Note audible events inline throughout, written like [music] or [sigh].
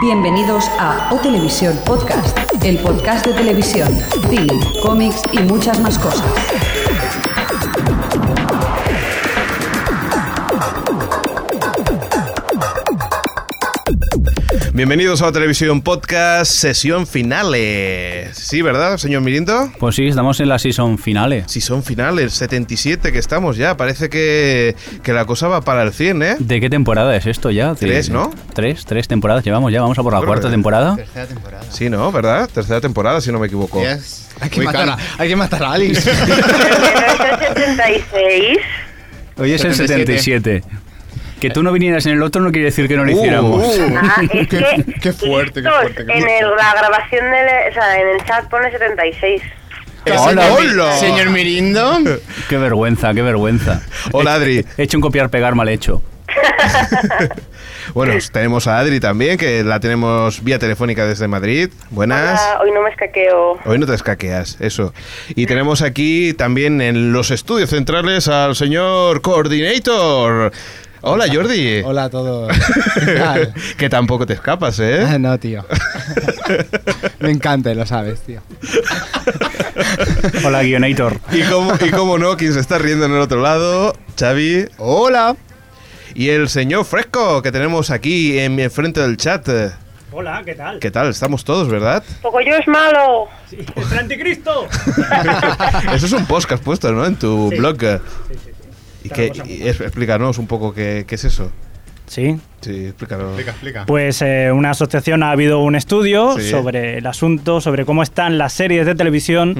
Bienvenidos a O Televisión Podcast, el podcast de televisión, cine, cómics y muchas más cosas. Bienvenidos a Televisión Podcast, sesión finales. Sí, ¿verdad, señor Mirinto? Pues sí, estamos en la season finales. Season finales, 77 que estamos ya. Parece que, que la cosa va para el 100, ¿eh? ¿De qué temporada es esto ya? Tres, ¿no? Tres, tres temporadas llevamos ya, vamos a por la Creo cuarta que- temporada. Tercera temporada. Sí, ¿no? ¿Verdad? Tercera temporada, si no me equivoco. Yes. Hay que, matar a, hay que matar a Alice. [laughs] 1976. Hoy es el 77. Que tú no vinieras en el otro no quiere decir que no lo Uh, hiciéramos. uh. Ah, es [laughs] que qué fuerte, qué fuerte, qué en fuerte. el- la grabación del, o sea, en el chat pone 76. ¡Hola! Señor, señor Mirindo. [laughs] Qué vergüenza, qué vergüenza. Hola, Adri. He hecho un copiar-pegar mal hecho. [laughs] Bueno, tenemos a Adri también, que la tenemos vía telefónica desde Madrid. Buenas. Hola, hoy no me escaqueo. Hoy no te escaqueas, eso. Y tenemos aquí también en los estudios centrales al señor Coordinator. Hola, Jordi. Hola a todos. ¿Qué tal? [laughs] que tampoco te escapas, Ah, ¿eh? no, tío. [laughs] Me encanta, y lo sabes, tío. [laughs] Hola, guionator. Y cómo, y cómo no, quien se está riendo en el otro lado, Xavi. Hola. Y el señor Fresco, que tenemos aquí en frente del chat. Hola, ¿qué tal? ¿Qué tal? Estamos todos, ¿verdad? Poco yo es malo. ¡Es el anticristo! Eso es un post que has puesto, ¿no? En tu Sí. blog. Sí. Y que, cosa y muy es- explícanos un poco qué, qué es eso. Sí, Sí. Explica, explica. pues eh, una asociación ha habido un estudio Sí. sobre el asunto, sobre cómo están las series de televisión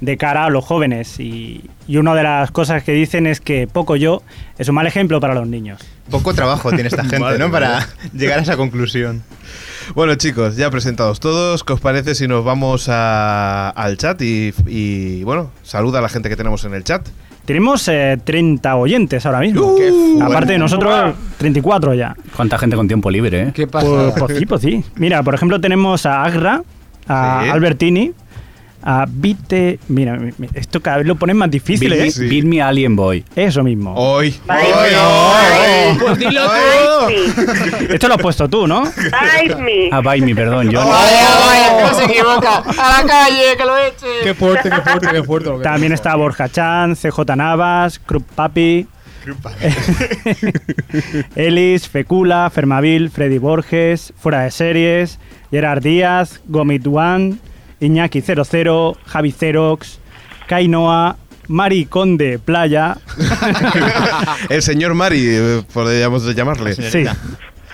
de cara a los jóvenes. Y, y una de las cosas que dicen es que poco yo es un mal ejemplo para los niños. Poco trabajo tiene esta [laughs] gente, Madre ¿no? mía. Para [laughs] llegar a esa conclusión. Bueno, chicos, ya presentados todos, ¿qué os parece si nos vamos a- al chat y, y, bueno, saluda a la gente que tenemos en el chat? Tenemos eh, 30 oyentes ahora mismo. Uh. Aparte de nosotros, 34 ya. Cuánta gente con tiempo libre, ¿eh? ¿Qué pasa? Pues, pues sí, pues sí. Mira, por ejemplo, tenemos a Agra, a Sí. Albertini, a Vite. Mira, mi- mi- esto cada vez lo ponen más difícil, Beat, ¿eh? me- Sí. beat me Alien Boy. Eso mismo. Hoy. Bye, Hoy, bye. hoy. Pues dilo Bite me. [laughs] Esto lo has puesto tú, ¿no? Bite me. Ah, by me, perdón. Yo no se [laughs] equivoca. A la calle, que lo eche. Qué fuerte, qué fuerte, qué fuerte. lo que También dijo. está Borja Chan, CJ Navas, Krupp Papi, [laughs] Elis, Fecula, Fermavil, Freddy Borges, Fuera de Series, Gerard Díaz, Gomit One, Iñaki 00, Javi Xerox, Kainoa, Mari Conde Playa. [laughs] El señor Mari, eh, podríamos llamarle. Sí.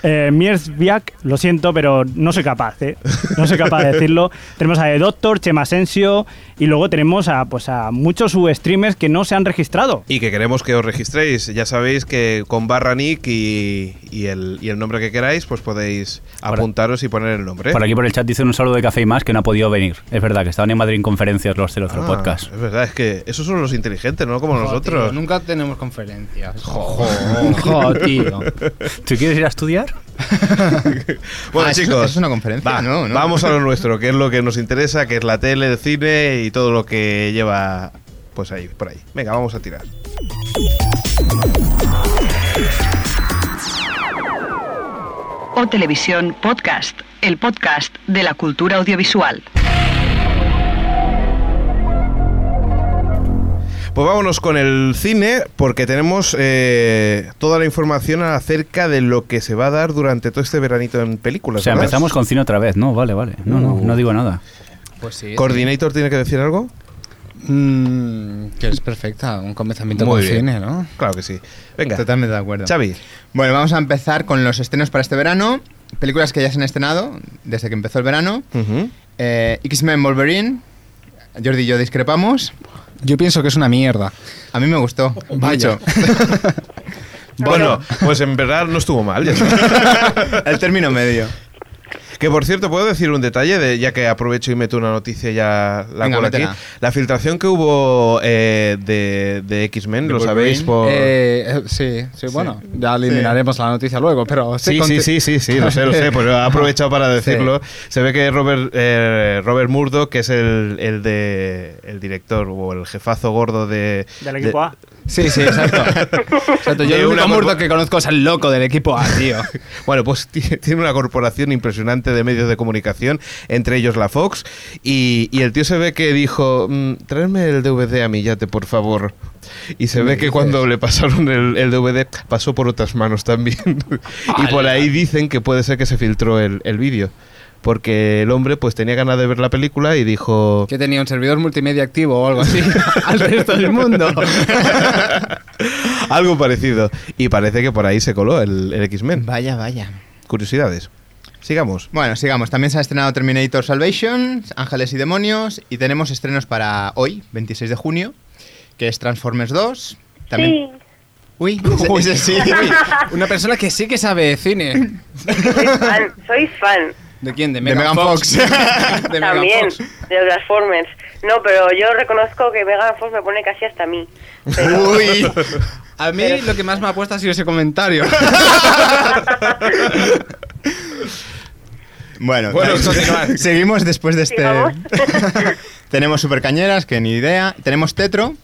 Eh, Miersviak, lo siento, pero no soy capaz, ¿eh? No soy capaz de decirlo. [laughs] Tenemos a The Doctor, Chema Asensio y luego tenemos a, pues a muchos streamers que no se han registrado. Y que queremos que os registréis. Ya sabéis que con barra nick y, y el, y el nombre que queráis, pues podéis Ahora- apuntaros y poner el nombre. por aquí por el chat dicen un saludo de café y más que no ha podido venir. Es verdad que estaban en Madrid en conferencias los 00 Ah, Podcast. Es verdad, es que esos son los inteligentes, no como Jo, nosotros. tío, nunca tenemos conferencias. [laughs] Jo. Jo, tío. ¿Tú quieres ir a estudiar? [laughs] Bueno, Ah, eso- chicos, eso es una conferencia, va, ¿no? ¿no? vamos a lo nuestro, que es lo que nos interesa, que es la tele, el cine y todo lo que lleva pues ahí, por ahí. Venga, vamos a tirar. O Televisión Podcast, el podcast de la cultura audiovisual. Pues vámonos con el cine, porque tenemos eh, toda la información acerca de lo que se va a dar durante todo este veranito en O películas. sea, ¿verdad? empezamos con cine otra vez. No, vale, vale. No, no, Uh. no digo nada. Pues sí. ¿Coordinator tiene que decir algo? Mm, que es perfecta. Un comenzamiento Muy con bien. cine, ¿no? Claro que sí. Venga, Totalmente de acuerdo. Xavi. Bueno, vamos a empezar con los estrenos para este verano. Películas que ya se han estrenado desde que empezó el verano. Eh, X-Men Wolverine. Jordi y yo discrepamos. Yo pienso que es una mierda. A mí me gustó. Vaya. Mucho. [laughs] Bueno, pues en verdad no estuvo mal. ya [laughs] el término medio. Que por cierto, puedo decir un detalle, de, ya que aprovecho y meto una noticia ya la Venga, aquí. La filtración que hubo eh, de, de X-Men, lo sabéis por. Eh, eh, sí, sí, bueno, ya eliminaremos la noticia luego, pero... Sí, sí, sí, sí, sí, lo sé, lo sé, pues he [laughs] aprovechado para decirlo. Se ve que Robert, eh, Robert Murdoch, que es el, el de el director o el jefazo gordo de... Del equipo de- A. Sí, sí, exacto. exacto. Yo el único Murdoch que conozco es el loco del equipo A, tío. [laughs] Bueno, pues ti- tiene una corporación impresionante gente de medios de comunicación, entre ellos la Fox, y, y el tío se ve que dijo, "Mm, tráeme el DVD a mi yate, por favor. Y se ve que cuando le pasaron el, el DVD pasó por otras manos también. [laughs] y por ahí dicen que puede ser que se filtró el, el vídeo. Porque el hombre pues tenía ganas de ver la película y dijo... Que tenía un servidor multimedia activo o algo así [laughs] [laughs] al resto del mundo. Algo parecido. Y parece que por ahí se coló el, el X-Men. Vaya, vaya. Curiosidades. Sigamos. Bueno, sigamos. También se ha estrenado Terminator Salvation, Ángeles y Demonios, y tenemos estrenos para hoy, 26 de junio, que es Transformers 2. También... Sí. Uy, [laughs] ese, ese sí. Una persona que sí que sabe de cine. Soy fan, soy fan. ¿De quién? De De Megan, Fox. Fox. [laughs] de Megan También, Fox. de los Transformers. No, pero yo reconozco que Megan Fox me pone casi hasta a mí. Pero, [laughs] Uy. A mí lo que más me ha puesto ha sido ese comentario. Bueno, Bueno, [laughs] seguimos- después de este. [laughs] Tenemos Supercañeras, que ni idea. Tenemos Tetro.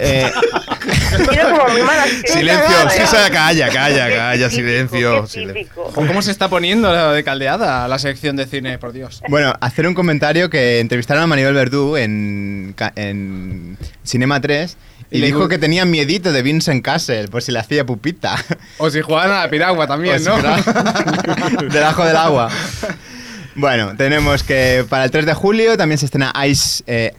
Eh, [laughs] Silencio, sí, sa- calla, calla, calla, silencio, silencio. ¿Cómo se está poniendo de caldeada la sección de cine, por Dios? bueno, hacer un comentario que entrevistaron a Manuel Verdú en, Cinema 3 y Y dijo digo- que tenía miedito de Vincent Castle, por si le hacía pupita. O si juegan a la piragua también, ¿no? [laughs] Debajo del agua. Bueno, tenemos que para el 3 de julio también se estrena Ice, eh,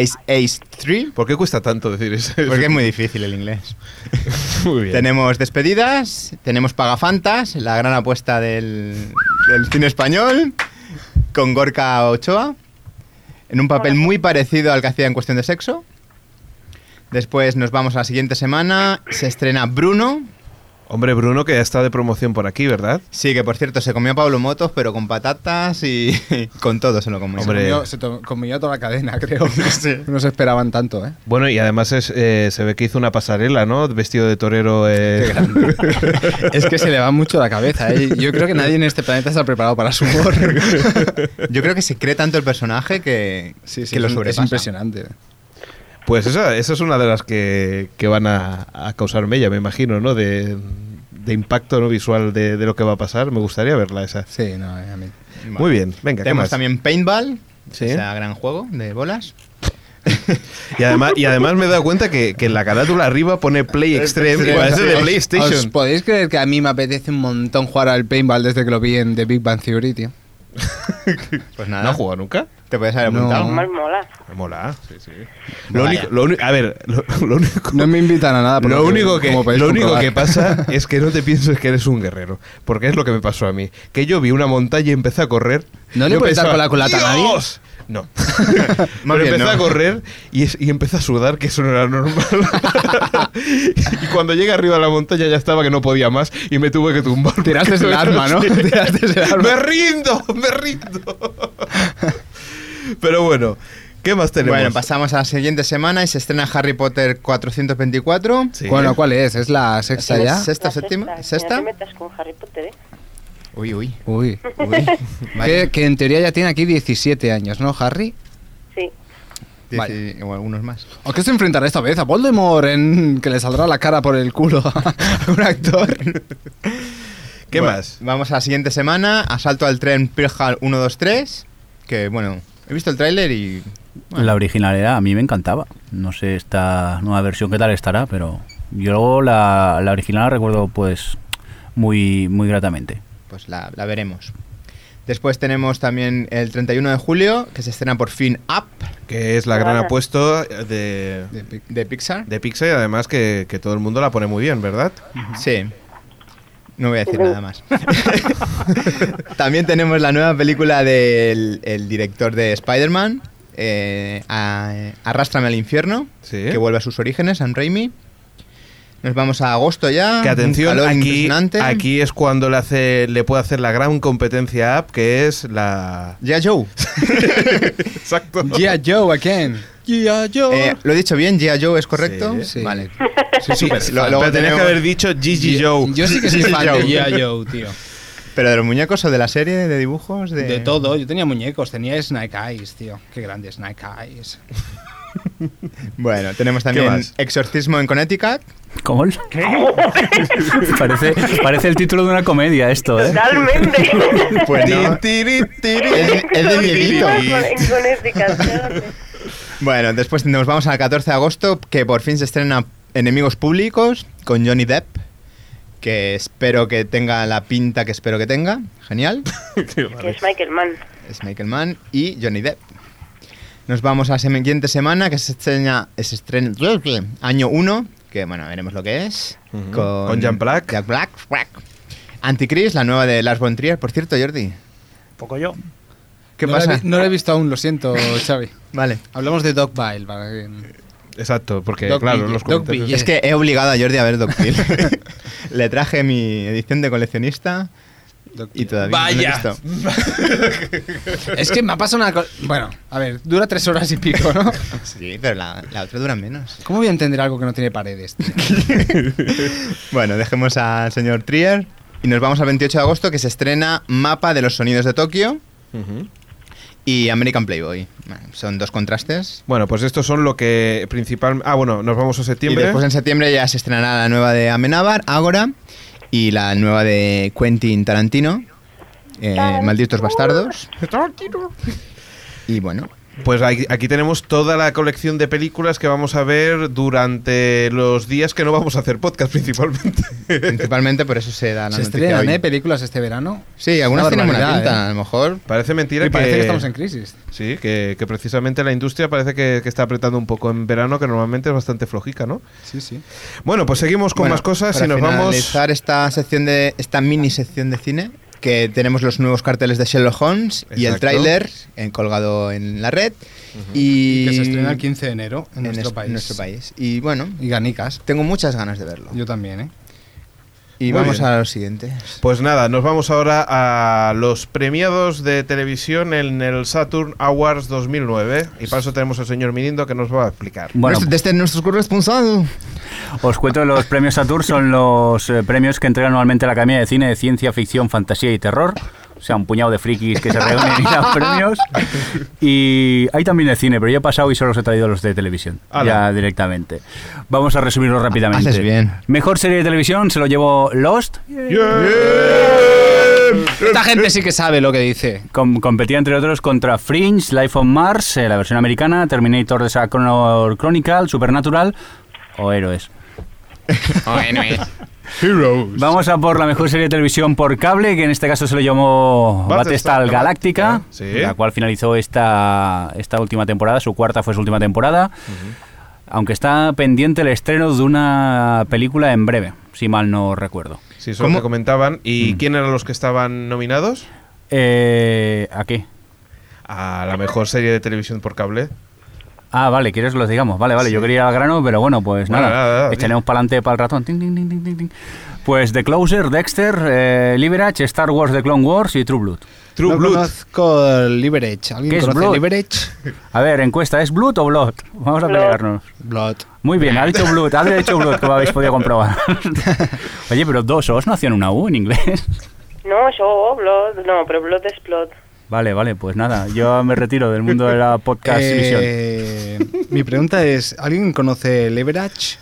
Ice Ace 3, ¿Por qué cuesta tanto decir eso? porque es muy difícil el inglés. [laughs] Muy bien. Tenemos despedidas, tenemos Pagafantas, la gran apuesta del, del cine español, con Gorka Ochoa, en un papel muy parecido al que hacía en cuestión de sexo. Después nos vamos a la siguiente semana, se estrena Bruno. Hombre, Bruno, que ya está de promoción por aquí, ¿verdad? Sí, que por cierto se comió a Pablo Motos, pero con patatas y [laughs] con todo se lo comió. Hombre. Comió- se to- comió toda la cadena, [laughs] creo. No se esperaban tanto, ¿eh? Bueno, y además es, eh, se ve que hizo una pasarela, ¿no? Vestido de torero. eh, [laughs] Es que se le va mucho la cabeza, ¿eh? Yo creo que nadie en este planeta está preparado para su humor. Yo creo que se cree tanto el personaje que, Sí, sí, que lo es, es sobrepasa. impresionante. Pues esa, esa es una de las que, que van a, a causar mella, me imagino, ¿no? De, de impacto no visual de, de lo que va a pasar. Me gustaría verla esa. Sí, no, eh, a mí. Muy bien, venga, ¿qué Tenemos más? también Paintball, Sí. ese gran juego de bolas. [laughs] Y además, y además me he dado cuenta que, que en la carátula arriba pone Play Extreme y parece de ¿Os- PlayStation. ¿Os podéis creer que a mí me apetece un montón jugar al paintball desde que lo vi en The Big Bang Theory, tío? [laughs] Pues ¿No nada, has jugado nunca? te puedes haber No. apuntado. Más mola. Me mola, sí, sí. Lo Vaya. único, lo uni- a ver, lo, [laughs] lo único, No me invitan a nada. por lo único que, como podéis lo único comprobar. que pasa [laughs] es que no te pienses que eres un guerrero. Porque es lo que me pasó a mí. Que yo vi una montaña y empecé a correr. ¿No le yo puedes dar con la culata a nadie? "Dios". No. [laughs] Más Pero bien, empecé no. a correr y, es- y empecé a sudar, que eso no era normal. [laughs] y cuando llegué arriba de la montaña ya estaba que no podía más y me tuve que tumbar. [laughs] Tiraste el arma, ¿no? Tiraste el arma. ¡Me rindo! ¡Me rindo! Pero bueno, ¿qué más tenemos? Bueno, pasamos a la siguiente semana y se estrena Harry Potter 424. Sí. Bueno, ¿cuál es? ¿Es la sexta ¿Es ya? ¿Sexta, La séptima? sexta, ¿Sexta? No te metas con Harry Potter, ¿eh? Uy, uy. Uy. uy. Que, que en teoría ya tiene aquí 17 años, ¿no, Harry? Sí. O algunos más. ¿O qué se enfrentará esta vez? ¿A Voldemort en que le saldrá la cara por el culo a un actor? ¿Qué Bueno, más? Vamos a la siguiente semana. Asalto al tren Pearl Hall 123. Que bueno, he visto el tráiler y. bueno, La originalidad a mí me encantaba. No sé esta nueva versión qué tal estará, pero yo la, la original la recuerdo pues muy, muy gratamente. Pues la, la veremos. Después tenemos también el 31 de julio, que se estrena por fin Up Que es la gran apuesta de, De Pixar. de Pixar y además que, que todo el mundo la pone muy bien, ¿verdad? Sí. No voy a decir nada más. [laughs] También tenemos la nueva película del el director de Spider-Man, eh, a- Arrástrame al infierno, Sí. que vuelve a sus orígenes, Sam Raimi. Nos vamos a agosto ya. Que atención, calor aquí, impresionante. aquí es cuando le hace le puede hacer la gran competencia App, que es la... Ya Joe. [laughs] Exacto. G.I. Joe again. G.I. Joe. Eh, ¿Lo he dicho bien? ¿G.I. Joe es correcto? Sí. Sí. Vale. Sí, sí, Lo- pero tenías que haber dicho Gigi Joe. Yo sí que soy fan de Joe. G.I. Joe, tío. ¿Pero de los muñecos o de la serie de dibujos? De, De todo. Yo tenía muñecos, tenía Snake Eyes, tío. Qué grande Snake Eyes. Bueno, tenemos también más? Exorcismo en Connecticut. ¿Cómo? [laughs] parece, parece el título de una comedia esto, ¿eh? Totalmente. [laughs] Pues no. Tiri, tiri, Es- es de miedito. En Connecticut, fíjate. Bueno, después nos vamos al 14 de agosto, que por fin se estrena Enemigos Públicos con Johnny Depp, que espero que tenga la pinta que espero que tenga. Genial. Que es Michael Mann. Es Michael Mann y Johnny Depp. Nos vamos a la siguiente semana, que se estrena, se estrena [laughs] año 1, que bueno, veremos lo que es. Ujú. Con, Con Jack Black. Jack Black. Black. Antichrist, la nueva de Lars von Trier. Por cierto, Jordi, Poco yo. ¿qué no La pasa? he, vi- no lo he visto aún, lo siento, [laughs] Xavi. Vale. Hablamos de Dogville. Para que... Exacto, porque Doc claro, Ville, los Doc comentarios... Es que he obligado a Jordi a ver Doctil. [laughs] Le traje mi edición de coleccionista y todavía Vaya. [laughs] Es que me ha pasado una cosa. Bueno, a ver, dura tres horas y pico, ¿no? [laughs] Sí, pero la, la otra dura menos. ¿Cómo voy a entender algo que no tiene paredes? [laughs] Bueno, dejemos al señor Trier y nos vamos al 28 de agosto que se estrena Mapa de los Sonidos de Tokio y American Playboy. Bueno, son dos contrastes. Bueno, pues estos son lo que principal... Ah, bueno, nos vamos a Y septiembre. después en septiembre ya se estrenará la nueva de Amenábar, Ágora, y la nueva de Quentin Tarantino, eh, Malditos Bastardos. Y bueno, Pues aquí, aquí tenemos toda la colección de películas que vamos a ver durante los días que no vamos a hacer podcast principalmente. principalmente por eso se da la Se noticia estrenan, hoy. ¿eh? Películas este verano. Sí, algunas Una tienen buena pinta, ¿eh? a lo mejor. Parece mentira Me que... parece que estamos en crisis. Sí, que, que precisamente la industria parece que, que está apretando un poco en verano, que normalmente es bastante flojica, ¿no? Sí, sí. Bueno, pues seguimos con Bueno, más cosas para y nos vamos... finalizar esta sección de esta mini sección de cine que tenemos los nuevos carteles de Sherlock Holmes y el tráiler colgado en la red y, Y que se estrena el 15 de enero en, en nuestro, es- país. nuestro país. Y bueno, Y ganicas. tengo muchas ganas de verlo. Yo también, ¿eh? Y Muy vamos bien. a lo siguiente. Pues nada, nos vamos ahora a los premiados de televisión en el Saturn Awards 2009. Y para eso tenemos al señor Mirindo que nos va a explicar. Bueno, Nuestro- desde nuestro corresponsal. os cuento los premios Saturn son los eh, premios que entrega anualmente la Academia de Cine de Ciencia, Ficción, Fantasía y Terror. O sea, un puñado de frikis que se reúnen y dan premios. Y hay también de cine, pero yo he pasado y solo os he traído los de televisión. Ala. Ya directamente. Vamos a resumirlo rápidamente. Haces bien. Mejor serie de televisión se lo llevó Lost. Esta gente sí que sabe lo que dice. Com- competía entre otros contra Fringe, Life on Mars, eh, la versión americana, Terminator de Connor Chronicle, Supernatural o Héroes. Vamos a por la mejor serie de televisión por cable, que en este caso se lo llamó Battlestar sí. la cual finalizó esta, esta última temporada, su cuarta fue su última temporada, aunque está pendiente el estreno de una película en breve, si mal no recuerdo. Sí, eso es lo comentaban. ¿Y Mm. quién eran los que estaban nominados? Eh, ¿A qué? A la mejor serie de televisión por cable. Ah, vale, quieres que los digamos. Vale, vale, yo quería ir al grano, pero bueno, pues Bueno, nada. nada, nada, Echaremos para adelante para el ratón. Ting, ting, ting, ting, ting, ting. Pues The Closer, Dexter, eh, Liberage, Star Wars The Clone Wars y True Blood. True no Blood. conozco el. ¿Alguien ¿Qué es conoce Blood? Leverage? A ver, encuesta, ¿es Blood o Blood? Vamos a Blood. pelearnos. Blood. Muy bien, ha dicho Blood, ha dicho Blood, como habéis podido comprobar. [laughs] Oye, pero dos O's no hacían una U en inglés. No, yo, Blood. No, pero Blood es Blood. Vale, vale, pues nada, yo me retiro del mundo de la podcast visión. Eh, mi pregunta es, ¿alguien conoce Leverage?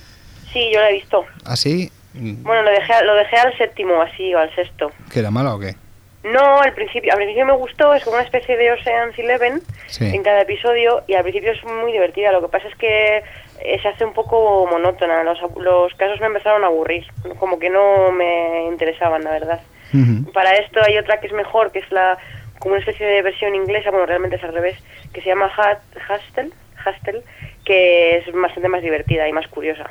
Sí, yo lo he visto. ¿Así? Bueno, lo dejé, lo dejé al séptimo, así, o al sexto. ¿Que era mala o qué? No, al principio, al principio me gustó, es como una especie de Ocean's Eleven Sí. en cada episodio y al principio es muy divertida. Lo que pasa es que eh, se hace un poco monótona. Los, los casos me empezaron a aburrir, como que no me interesaban, la verdad. Para esto hay otra que es mejor, que es la como una especie de versión inglesa, bueno, realmente es al revés, que se llama Hustle, Hustle, que es bastante más divertida y más curiosa.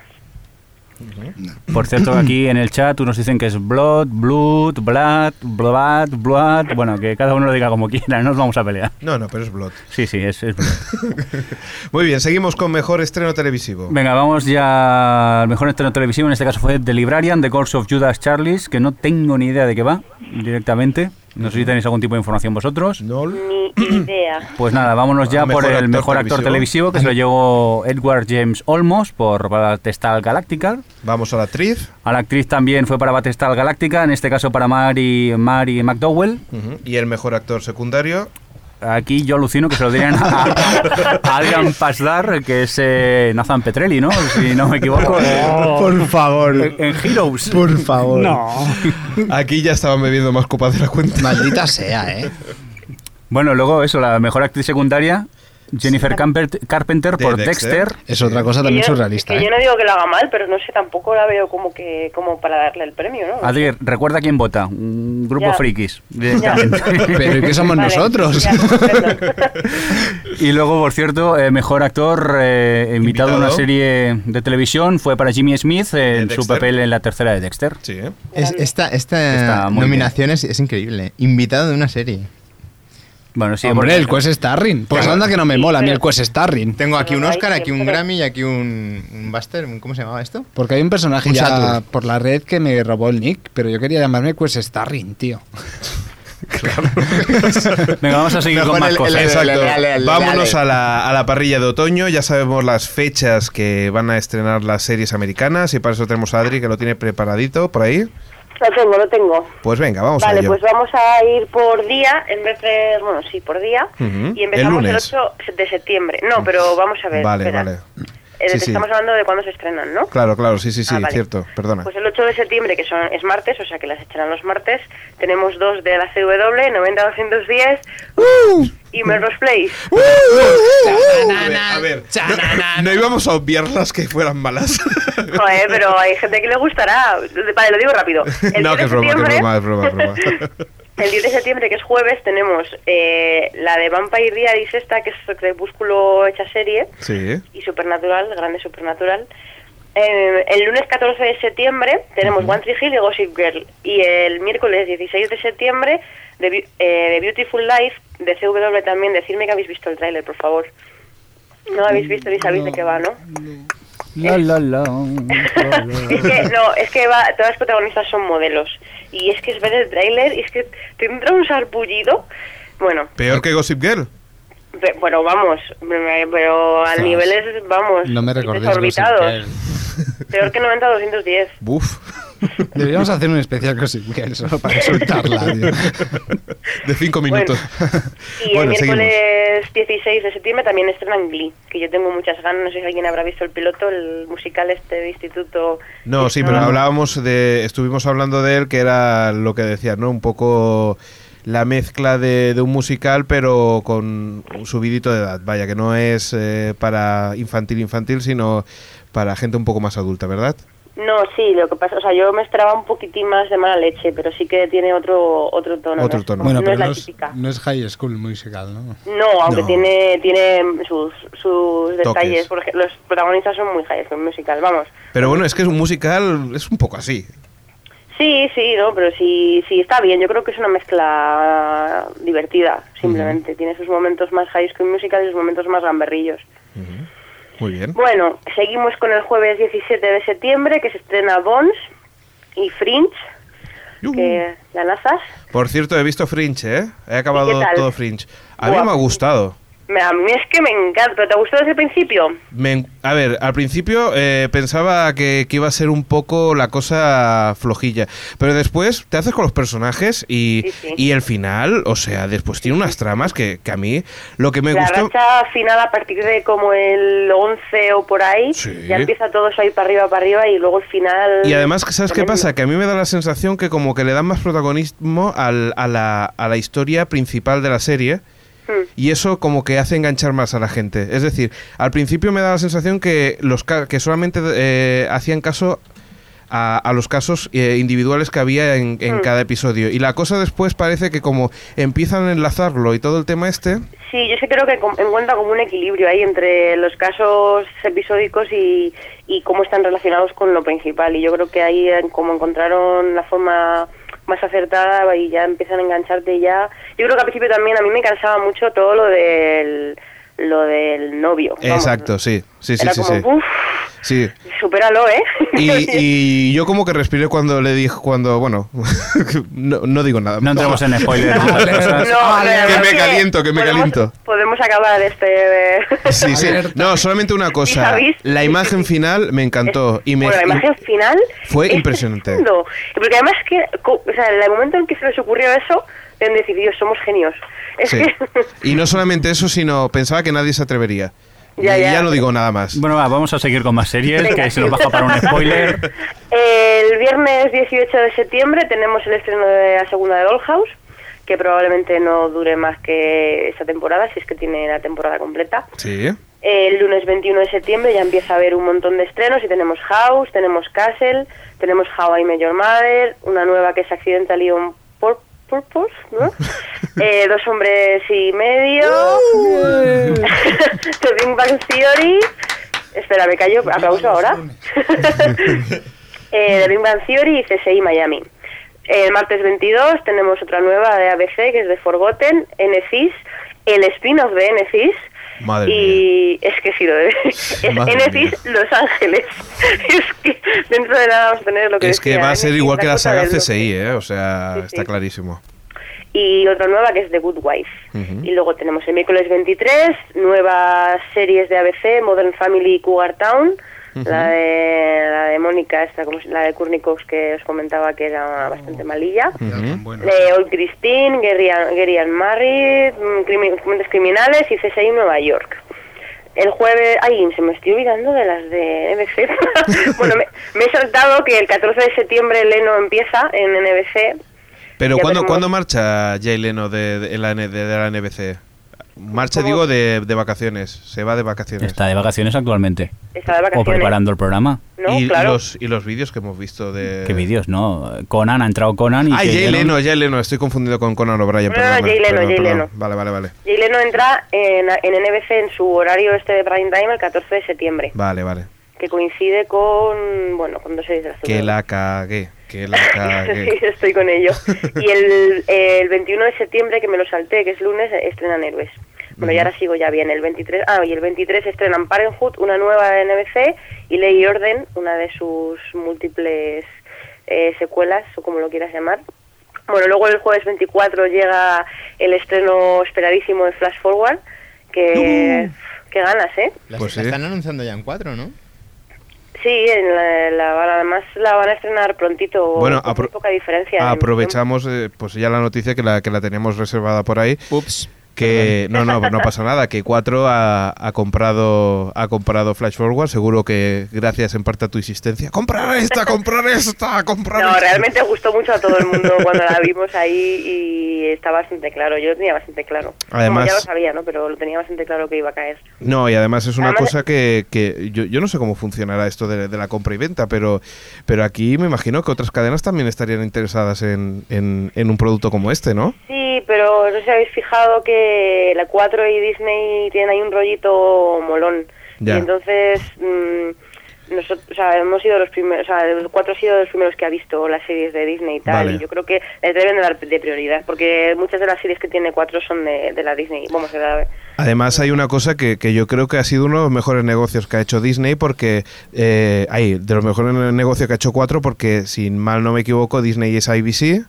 Por cierto, aquí en el chat nos dicen que es Blood, Blood, Blood, Blood, Blood. Bueno, que cada uno lo diga como quiera, no nos vamos a pelear. No, no, pero es Blood. Sí, sí, es, es Blood. [laughs] Muy bien, seguimos con mejor estreno televisivo. Venga, vamos ya al mejor estreno televisivo. En este caso fue The Librarian, The Course of Judas Charles, que no tengo ni idea de qué va directamente. No sé si tenéis algún tipo de información vosotros. No. Ni idea. [clears throat] Pues nada, vámonos ya por el actor mejor actor televisivo. televisivo, que se lo llevó Edward James Olmos por Battlestar Galactica. Vamos a la actriz. A la actriz también fue para Battlestar Galactica, en este caso para Mary, Mary McDowell. Y el mejor actor secundario. Aquí yo alucino que se lo dirían a, Adrian Pasdar, que es eh, Nathan Petrelli, ¿no? Si no me equivoco. Por favor. En, en Heroes. Por favor. No. Aquí ya estaban bebiendo más copas de la cuenta. Maldita sea, ¿eh? Bueno, luego eso, la mejor actriz secundaria, Jennifer Carpenter De por Dexter. Dexter. Es otra cosa también yo- surrealista, Que yo ¿eh? no digo que lo haga mal, pero no sé, tampoco la veo como que como para darle el premio, ¿no? Adri, recuerda quién vota. Un grupo Ya. frikis, [laughs] directamente. [laughs] Pero ¿y qué somos Vale, nosotros? ya. [laughs] Y luego, por cierto, eh, mejor actor eh, invitado, a una serie de televisión fue para Jimmy Smith eh, en su papel en la tercera de Dexter. Sí, ¿eh? Es- esta esta nominación es, es increíble. Invitado de una serie. Bueno, sí, Hombre, porque- el Quest Starring. Pues Claro. anda que no me mola a mí el Quest Starring. Tengo aquí un Oscar, aquí un. Grammy y aquí un, un Buster. ¿Cómo se llamaba esto? Porque hay un personaje Un ya Saturn. por la red que me robó el nick, pero yo quería llamarme Quest Starring, tío. [laughs] Venga, vamos a seguir Mejor con más el- cosas. el- Exacto. Dale, dale, dale, Vámonos a la, a la parrilla de otoño. Ya sabemos las fechas que van a estrenar las series americanas y para eso tenemos a Adri que lo tiene preparadito por ahí. Lo tengo, lo tengo. Pues venga, vamos Vale, a ello. pues vamos a ir por día, en vez de, bueno, sí, por día. Y empezamos El el, lunes. 8 de septiembre. No, pero vamos a ver. Vale, espera. vale. Eh, Sí, te sí. Estamos hablando de cuándo se estrenan, ¿no? Claro, claro, sí, sí, sí, Ah, vale. cierto, perdona. Pues el 8 de septiembre, que son, es martes, o sea que las echarán los martes, tenemos dos de la CW, 90-210 y Melrose Place. a ver, a ver, no, no íbamos a obviarlas que fueran malas. [laughs] Joder, pero hay gente que le gustará. Vale, lo digo rápido. [laughs] El no, 10 que de es broma, que es septiembre- broma, es broma, es broma. [laughs] El 10 de septiembre, que es jueves, tenemos eh, la de Vampire Diaries esta, que es Crepúsculo hecha serie, Sí, y Supernatural, grande Supernatural. Eh, el lunes 14 de septiembre tenemos One Tree Hill y Gossip Girl. Y el miércoles 16 de septiembre, The, Beau- eh, The Beautiful Life, de CW también. Decidme que habéis visto el tráiler, por favor. No habéis visto ni sabéis de qué va, ¿no? La, la, la. [laughs] Es que, no, es que va, todas las protagonistas son modelos. Y es que es ver el tráiler y es que tendrá un sarpullido. Bueno, peor que Gossip Girl. pe- bueno, vamos, pero a Ostras. niveles, vamos, No me recordéis desorbitados. [laughs] Peor que 90-210. Buf. Deberíamos hacer un especial Gossip Girl solo para insultarla, tío. De cinco minutos. Y bueno, el seguimos. miércoles 16 de septiembre también estrenan Glee, que yo tengo muchas ganas, no sé si alguien habrá visto el piloto, el musical este de instituto. No, sí, pero hablábamos de. Estuvimos hablando de él, que era lo que decías, ¿no? Un poco la mezcla de, de un musical, pero con un subidito de edad. Vaya, que no es eh, para infantil, infantil, sino para gente un poco más adulta, ¿verdad? No, sí, lo que pasa, o sea, yo me esperaba un poquitín más de mala leche, pero sí que tiene otro otro tono. Otro ¿no? Es tono. como- Bueno, no pero es la no es, típica. no es High School Musical, ¿no? No, aunque No. tiene tiene sus, sus detalles, por ejemplo, los protagonistas son muy high school musical, vamos. Pero bueno, es que es un musical, es un poco así. Sí, sí, no, pero sí, sí está bien. Yo creo que es una mezcla divertida, simplemente. Tiene sus momentos más high school musical y sus momentos más gamberrillos. Muy bien. Bueno, seguimos con el jueves 17 de septiembre, que se estrena Bones y Fringe, que la nazas. Por cierto, he visto Fringe, ¿eh? He acabado todo Fringe. A mí Buah. me ha gustado. A mí es que me encanta, pero ¿te gustó desde el principio? Me a ver, al principio eh, pensaba que, que iba a ser un poco la cosa flojilla, pero después te haces con los personajes y, Sí, sí. y el final, o sea, después tiene unas tramas que, que a mí lo que me la gustó... racha final a partir de como el 11 o por ahí, Sí. ya empieza todo eso ahí para arriba, para arriba y luego el final... Y además, ¿sabes qué pasa? Que a mí me da la sensación que como que le dan más protagonismo al- a, la, a la historia principal de la serie. Hmm. Y eso como que hace enganchar más a la gente. Es decir, al principio me da la sensación que los que solamente eh, hacían caso a, a los casos eh, individuales que había en, en Mm. cada episodio. Y la cosa después parece que como empiezan a enlazarlo y todo el tema este... Sí, yo sí creo que encuentra como un equilibrio ahí entre los casos episódicos y, y cómo están relacionados con lo principal. Y yo creo que ahí eh, como encontraron la forma más acertada y ya empiezan a engancharte ya. Yo creo que al principio también a mí me cansaba mucho todo lo del lo del novio. vamos. Exacto, sí. Sí, sí, Era sí. como, sí. uff, Sí. supéralo, ¿eh? Y, [laughs] y yo como que respiré cuando le dije, cuando, bueno, [laughs] no, no digo nada. No entremos en spoilers. No, [laughs] Que me caliento, que me podemos- caliento. Podemos acabar este... Sí, sí. No, solamente una cosa. La imagen final me encantó. Y me, bueno, la imagen final fue es impresionante. Porque además que, o sea, en el momento en que se les ocurrió eso, deben decir, Dios, somos genios. Es Sí. que... [laughs] Y no solamente eso, sino pensaba que nadie se atrevería. Ya, y ya. ya no digo nada más. Bueno, va, vamos a seguir con más series, Venga. que se nos baja para un spoiler. [laughs] El viernes 18 de septiembre tenemos el estreno de la segunda de Doll House, que probablemente no dure más que esta temporada, si es que tiene la temporada completa. Sí. El lunes 21 de septiembre ya empieza a haber un montón de estrenos y tenemos House, tenemos Castle, tenemos How I Met Your Mother, una nueva que es Accidental on Pur- Purpose, ¿no? [laughs] Eh, dos hombres y medio, The Big Bang Theory, espera, me callo, aplauso ahora. [laughs] eh, The Big Bang Theory y CSI Miami. El martes 22 tenemos otra nueva de ABC que es de Forgotten, NCIS, el spin-off de NCIS. Madre y es que sí lo. Es [laughs] NCIS Los Ángeles. [laughs] es que dentro de nada vamos a tener lo que Es que decía, va a ser igual que la saga. CSI, ¿eh? O sea, Sí, sí. está clarísimo. Y otra nueva que es The Good Wife. Y luego tenemos el miércoles 23, nuevas series de ABC, Modern Family y Cougar Town. La de, la de Mónica, esta, como la de Kurnikovs que os comentaba que era bastante malilla. Ujú. De Old Christine, Gary, and- Married, mm, crimi- Mentes Criminales y CSI Nueva York. El jueves, ay, se me estoy olvidando de las de NBC. [laughs] bueno, me, me he saltado que el 14 de septiembre Leno empieza en NBC. Pero ¿cuándo, veremos. ¿cuándo marcha Jay Leno de, de la, N- de- de la NBC? Marcha, digo, de, de vacaciones. Se va de vacaciones. Está de vacaciones actualmente. Está de O vacaciones. preparando el programa. ¿no? y, claro. los, y los vídeos que hemos visto de... ¿Qué vídeos? No. Conan, ha entrado Conan y... Ah, Jay Jay Leno- Jay Leno. Estoy confundido con Conan O'Brien. No, no, Jay Leno, Jay. Leno. Vale, vale, vale. Jay Leno entra en, en NBC en su horario este de prime time el 14 de septiembre, Vale, vale. que coincide con, bueno, con dos series de las Que la cagué. Que la Sí, cagué. [laughs] estoy con ello. [laughs] Y el, el 21 de septiembre, que me lo salté, que es lunes, estrenan Héroes. Bueno, y ahora sigo ya bien. El 23, ah, y el 23 estrenan Parenthood, una nueva de NBC, y Ley y Orden, una de sus múltiples eh, secuelas, o como lo quieras llamar. Bueno, luego el jueves 24 llega el estreno esperadísimo de Flash Forward, que... Qué ganas, ¿eh? La, Pues la sí. están anunciando ya en cuatro, ¿no? Sí, en la, la- además la van a estrenar prontito, Bueno, con muy poca diferencia. en- Aprovechamos eh, pues ya la noticia que la, que la teníamos reservada por ahí. Ups. Que no, no, no pasa nada, que 4 ha, ha comprado ha comprado Flash Forward, seguro que gracias en parte a tu insistencia. ¡Comprar esta, comprar esta, comprar No, esta! realmente gustó mucho a todo el mundo cuando la vimos ahí y está bastante claro. Yo lo tenía bastante claro. Como Además- ya lo sabía, ¿no? Pero lo tenía bastante claro que iba a caer. No, y además es una Además- cosa que, que yo, yo no sé cómo funcionará esto de, de la compra y venta, pero, pero aquí me imagino que otras cadenas también estarían interesadas en, en, en un producto como este, ¿no? Sí, pero no sé si habéis fijado que la 4 y Disney tienen ahí un rollito molón. Ya. Y entonces, mm, nosotros, o sea, hemos sido los primeros, o sea, el 4 ha sido de los primeros que ha visto las series de Disney y tal. Vale. Y yo creo que les deben de dar de prioridad, porque muchas de las series que tiene 4 son de, de la Disney. Vamos, de la, Además hay una cosa que, que yo creo que ha sido uno de los mejores negocios que ha hecho Disney porque eh, hay de los mejores ne- negocios que ha hecho 4 porque si mal no me equivoco Disney es ABC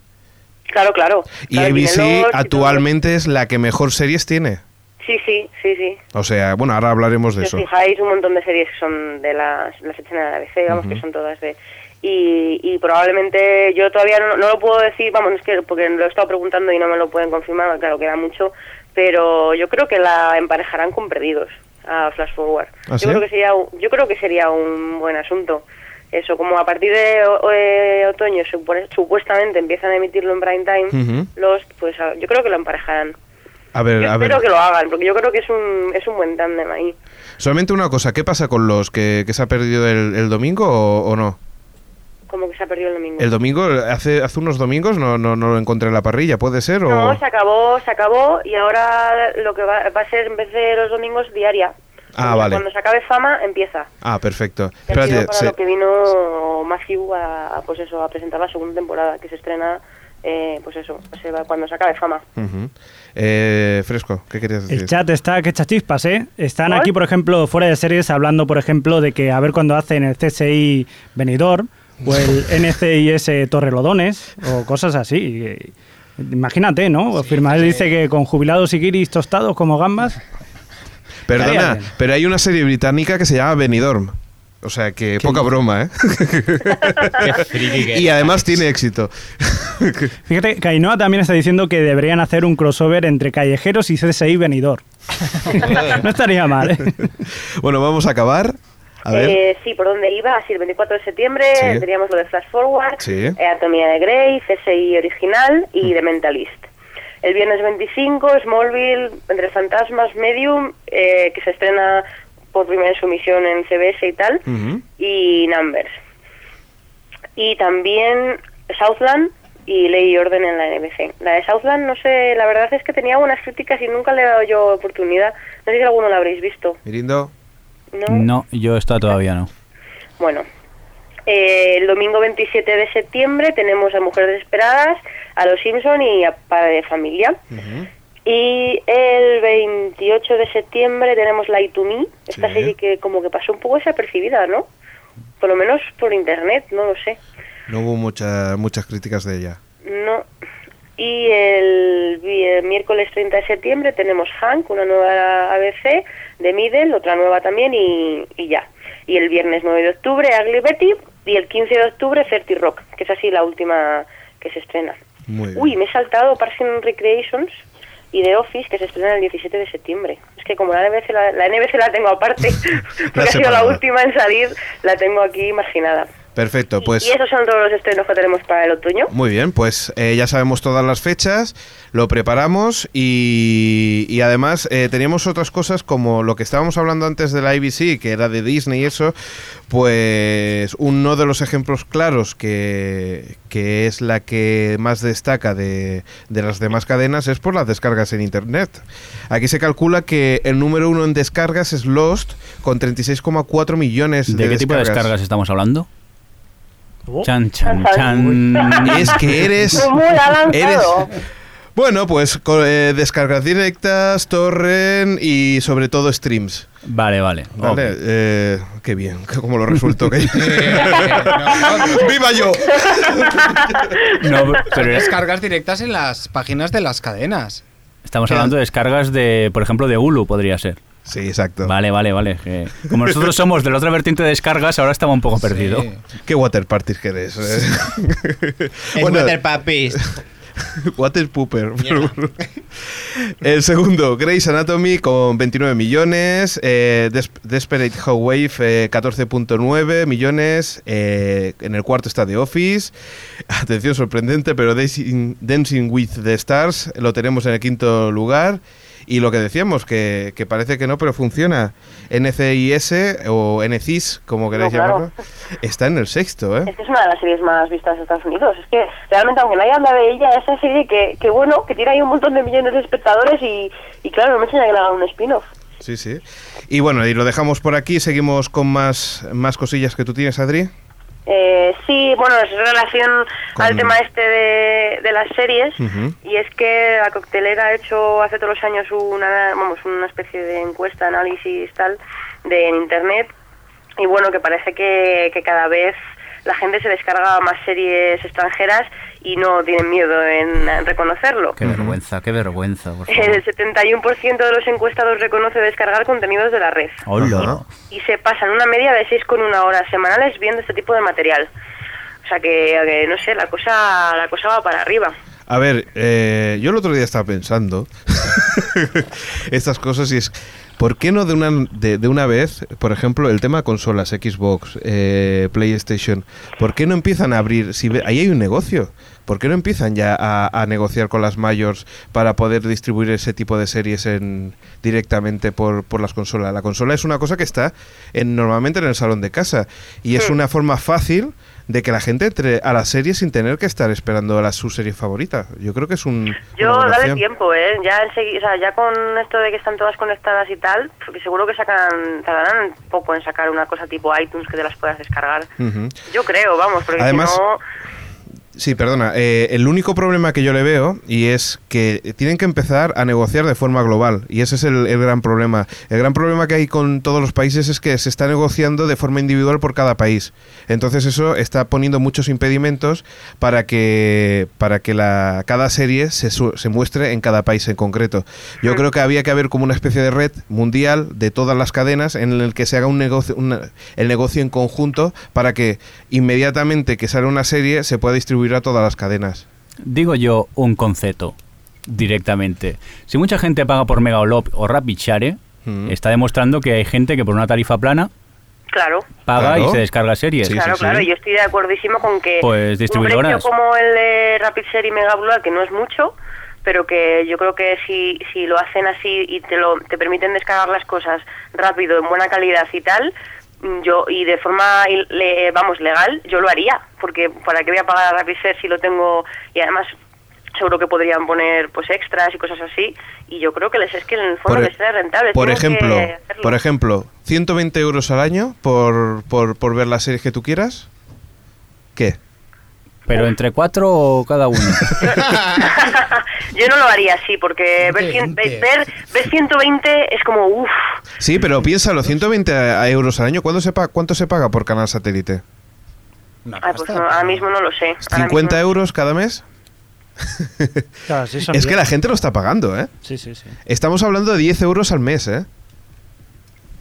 Claro, claro. y Claro, ABC actualmente es la que mejor series tiene. Sí, sí, sí, sí. O sea, bueno, ahora hablaremos de Si eso. os fijáis, un montón de series que son de las, las hechas en la ABC, vamos, Ujú. que son todas de... Y, y probablemente yo todavía no, no lo puedo decir, vamos, es que porque lo he estado preguntando y no me lo pueden confirmar, claro, queda mucho, pero yo creo que la emparejarán con Perdidos a Flash Forward. ¿Ah, sí? yo creo que sería yo creo que sería un buen asunto. Eso, como a partir de eh, otoño supone- supuestamente empiezan a emitirlo en prime time, los pues yo creo que lo emparejarán. A ver, Yo a ver. espero que lo hagan, porque yo creo que es un, es un buen tándem ahí. Solamente una cosa, ¿qué pasa con los que, que se ha perdido el, el domingo o, o no? Como que se ha perdido el domingo. El domingo, hace, hace unos domingos no, no, no lo encontré en la parrilla, ¿puede ser? O... No, se acabó, se acabó y ahora lo que va, va a ser en vez de los domingos diaria. Ah, vale. Cuando se acabe fama empieza. Ah, perfecto. Espérate, para se- lo que vino Matthew a, a, pues eso, a presentar la segunda temporada que se estrena, eh, pues eso, se va cuando se acabe fama. Eh, fresco, ¿qué querías decir? El chat está que echa chispas, ¿eh? Están aquí, por ejemplo, fuera de series, hablando, por ejemplo, de que a ver cuándo hacen el CSI Benidorm o el [laughs] NCIS Torrelodones o cosas así. Imagínate, ¿no? Firmar dice que con jubilados y guiris tostados como gambas. Perdona, pero hay una serie británica que se llama Benidorm. O sea que poca broma, ¿eh? [laughs] Y además tiene éxito. [laughs] Fíjate, Kainoa también está diciendo que deberían hacer un crossover entre callejeros y CSI venidor. [laughs] no estaría mal, ¿eh? Bueno, vamos a acabar. A ver. Eh, sí, por donde iba, así el 24 de septiembre Sí. teníamos lo de Flash Forward, Sí. eh, Anatomía de Grey, CSI original Mm. y The Mentalist. El viernes 25, Smallville, Entre Fantasmas, Medium, eh, que se estrena por primera vez su misión en CBS y tal, y Numbers. Y también Southland y Ley y Orden en la NBC. La de Southland, no sé, la verdad es que tenía buenas críticas y nunca le he dado yo oportunidad. No sé si alguno la habréis visto. Mirindo. ¿No? No, yo esta todavía no. Bueno, eh, el domingo 27 de septiembre tenemos a Mujeres Desesperadas, a Los Simpson y a Padre de Familia. Y el 28 de septiembre tenemos Light to Me, esta Sí. serie que como que pasó un poco desapercibida, ¿no? Por lo menos por internet, no lo sé. No hubo muchas muchas críticas de ella. No. Y el, miércoles 30 de septiembre tenemos Hank, una nueva ABC, de Middle, otra nueva también y, y ya. Y el viernes 9 de octubre Ugly Betty y el 15 de octubre 30 Rock, que es así la última que se estrena. Muy. Uy, me he saltado Parks and Recreations y The Office, que se estrena el 17 de septiembre. Es que como la NBC la, la, NBC la tengo aparte, [laughs] porque ha sido la última en salir, la tengo aquí marginada. Perfecto, pues... Y esos son todos los estrenos que tenemos para el otoño. Muy bien, pues eh, ya sabemos todas las fechas, lo preparamos y, y además eh, teníamos otras cosas como lo que estábamos hablando antes de la ABC, que era de Disney y eso, pues uno de los ejemplos claros que, que es la que más destaca de, de las demás cadenas es por las descargas en Internet. Aquí se calcula que el número uno en descargas es Lost, con 36,4 millones de, ¿De qué tipo de descargas estamos hablando? Chan, chan, Chan, chan. [laughs] Es que eres... Muy avanzado. Bueno, pues eh, descargas directas, torrent y sobre todo streams. Vale, vale. ¿Vale? ok. Eh, qué bien, [laughs] cómo lo resuelto. que- [laughs] ¡Viva yo! No, pero es- Descargas directas en las páginas de las cadenas. estamos hablando de descargas de, por ejemplo, de Hulu, podría ser. Sí, exacto. Vale, vale, vale. que como nosotros [laughs] somos de la otra vertiente de descargas, ahora estamos un poco perdidos. Sí. ¿Qué water parties que eres? eh? Es Bueno, Water Puppies. [laughs] Water Pooper. El segundo, Grey's Anatomy con 29 millones. eh, Des- Desperate Housewife eh, 14.9 millones. eh, en el cuarto está The Office. [laughs] Atención, sorprendente, pero Dancing, Dancing with the Stars lo tenemos en el quinto lugar. Y lo que decíamos, que, que parece que no, pero funciona. NCIS o NCIS, como queráis No, claro. llamarlo, está en el sexto, ¿eh? Es que es una de las series más vistas de Estados Unidos. Es que realmente, aunque nadie habla de ella, es una serie que, que bueno, que tiene ahí un montón de millones de espectadores y, y claro, no me enseña que le hagan un spin-off. Sí, sí. Y bueno, y lo dejamos por aquí. Seguimos con más, más cosillas que tú tienes, Adri. Eh, sí, bueno, es en relación Con- al tema este de, de las series y es que la coctelera ha hecho hace todos los años una, vamos, una especie de encuesta, análisis tal, de en internet y bueno, que parece que, que cada vez la gente se descarga más series extranjeras y no tienen miedo en, reconocerlo. Qué vergüenza, qué vergüenza. Por [laughs] favor. El 71% de los encuestados reconoce descargar contenidos de la red Hola. y se pasan una media de 6,1 horas semanales viendo este tipo de material. O sea que, que, no sé, la cosa, la cosa va para arriba. A ver, eh, yo el otro día estaba pensando [laughs] estas cosas y es, ¿por qué no de una, de, de una vez, por ejemplo, el tema consolas, Xbox, eh, PlayStation, ¿por qué no empiezan a abrir, si ve- ahí hay un negocio, ¿por qué no empiezan ya a, a negociar con las mayors para poder distribuir ese tipo de series en, directamente por, por las consolas? La consola es una cosa que está en, normalmente en el salón de casa y es Hmm. una forma fácil de que la gente entre a la serie sin tener que estar esperando a la, su serie favorita. Yo creo que es un... Yo, dale tiempo, ¿eh? Ya, o sea, ya con esto de que están todas conectadas y tal, porque seguro que sacan, tardarán poco en sacar una cosa tipo iTunes que te las puedas descargar. Ujú. Yo creo, vamos, porque Además- si no... Sí, perdona. eh, el único problema que yo le veo y es que tienen que empezar a negociar de forma global y ese es el, el gran problema. El gran problema que hay con todos los países es que se está negociando de forma individual por cada país. Entonces eso está poniendo muchos impedimentos para que para que la cada serie se, se muestre en cada país en concreto. Yo creo que había que haber como una especie de red mundial de todas las cadenas en el que se haga un negocio una- el negocio en conjunto para que inmediatamente que sale una serie se pueda distribuir a todas las cadenas. digo yo un concepto directamente. Si mucha gente paga por Megaolop o Rapidshare, Mm. está demostrando que hay gente que por una tarifa plana Claro. paga Claro. y se descarga series. Sí, claro, sí, claro, sí. yo estoy de acuerdísimo con que Pues un distribuidoras. precio como el de Rapid Share y Mega Upload, que no es mucho, pero que yo creo que si, si lo hacen así y te lo te permiten descargar las cosas rápido, en buena calidad y tal, yo y de forma le- vamos legal, yo lo haría, porque para qué voy a pagar a Rapid Share si lo tengo y además seguro que podrían poner pues extras y cosas así y yo creo que les es que en el fondo les es rentable. por ejemplo, por ejemplo, 120 euros al año por, por, por ver las series que tú quieras. ¿Qué? Pero entre cuatro o cada uno. [laughs] Yo no lo haría así, porque ver, cien- 120. ver, ver 120 es como, uff, Sí, pero piénsalo, 120 a- a euros al año, ¿cuándo se pa- ¿cuánto se paga por canal satélite? Una pues pasta, ahora mismo no lo sé. ahora ¿50 mismo- euros cada mes? Claro, sí, son Es que la gente lo está pagando, ¿eh? Sí, sí, sí. Estamos hablando de 10 euros al mes, ¿eh?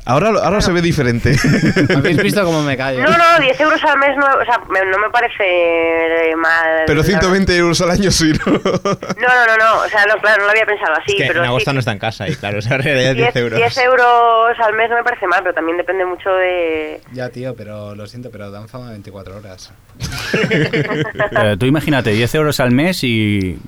Ahora, lo- ahora se ve diferente. [laughs] ¿Habéis visto cómo me callo? No, no, 10 euros al mes no, o sea, me- no me parece eh, mal. Pero 120 euros al año sí, ¿no? No, no, no, no, o sea, no, claro, no lo había pensado así, Es que pero en agosto sí, no está en casa y claro, o sea, en realidad 10 10, euros. 10 euros al mes no me parece mal, pero también depende mucho de... Ya, tío, pero lo siento, pero dan fama 24 horas. Pero [laughs] tú imagínate, 10 euros al mes y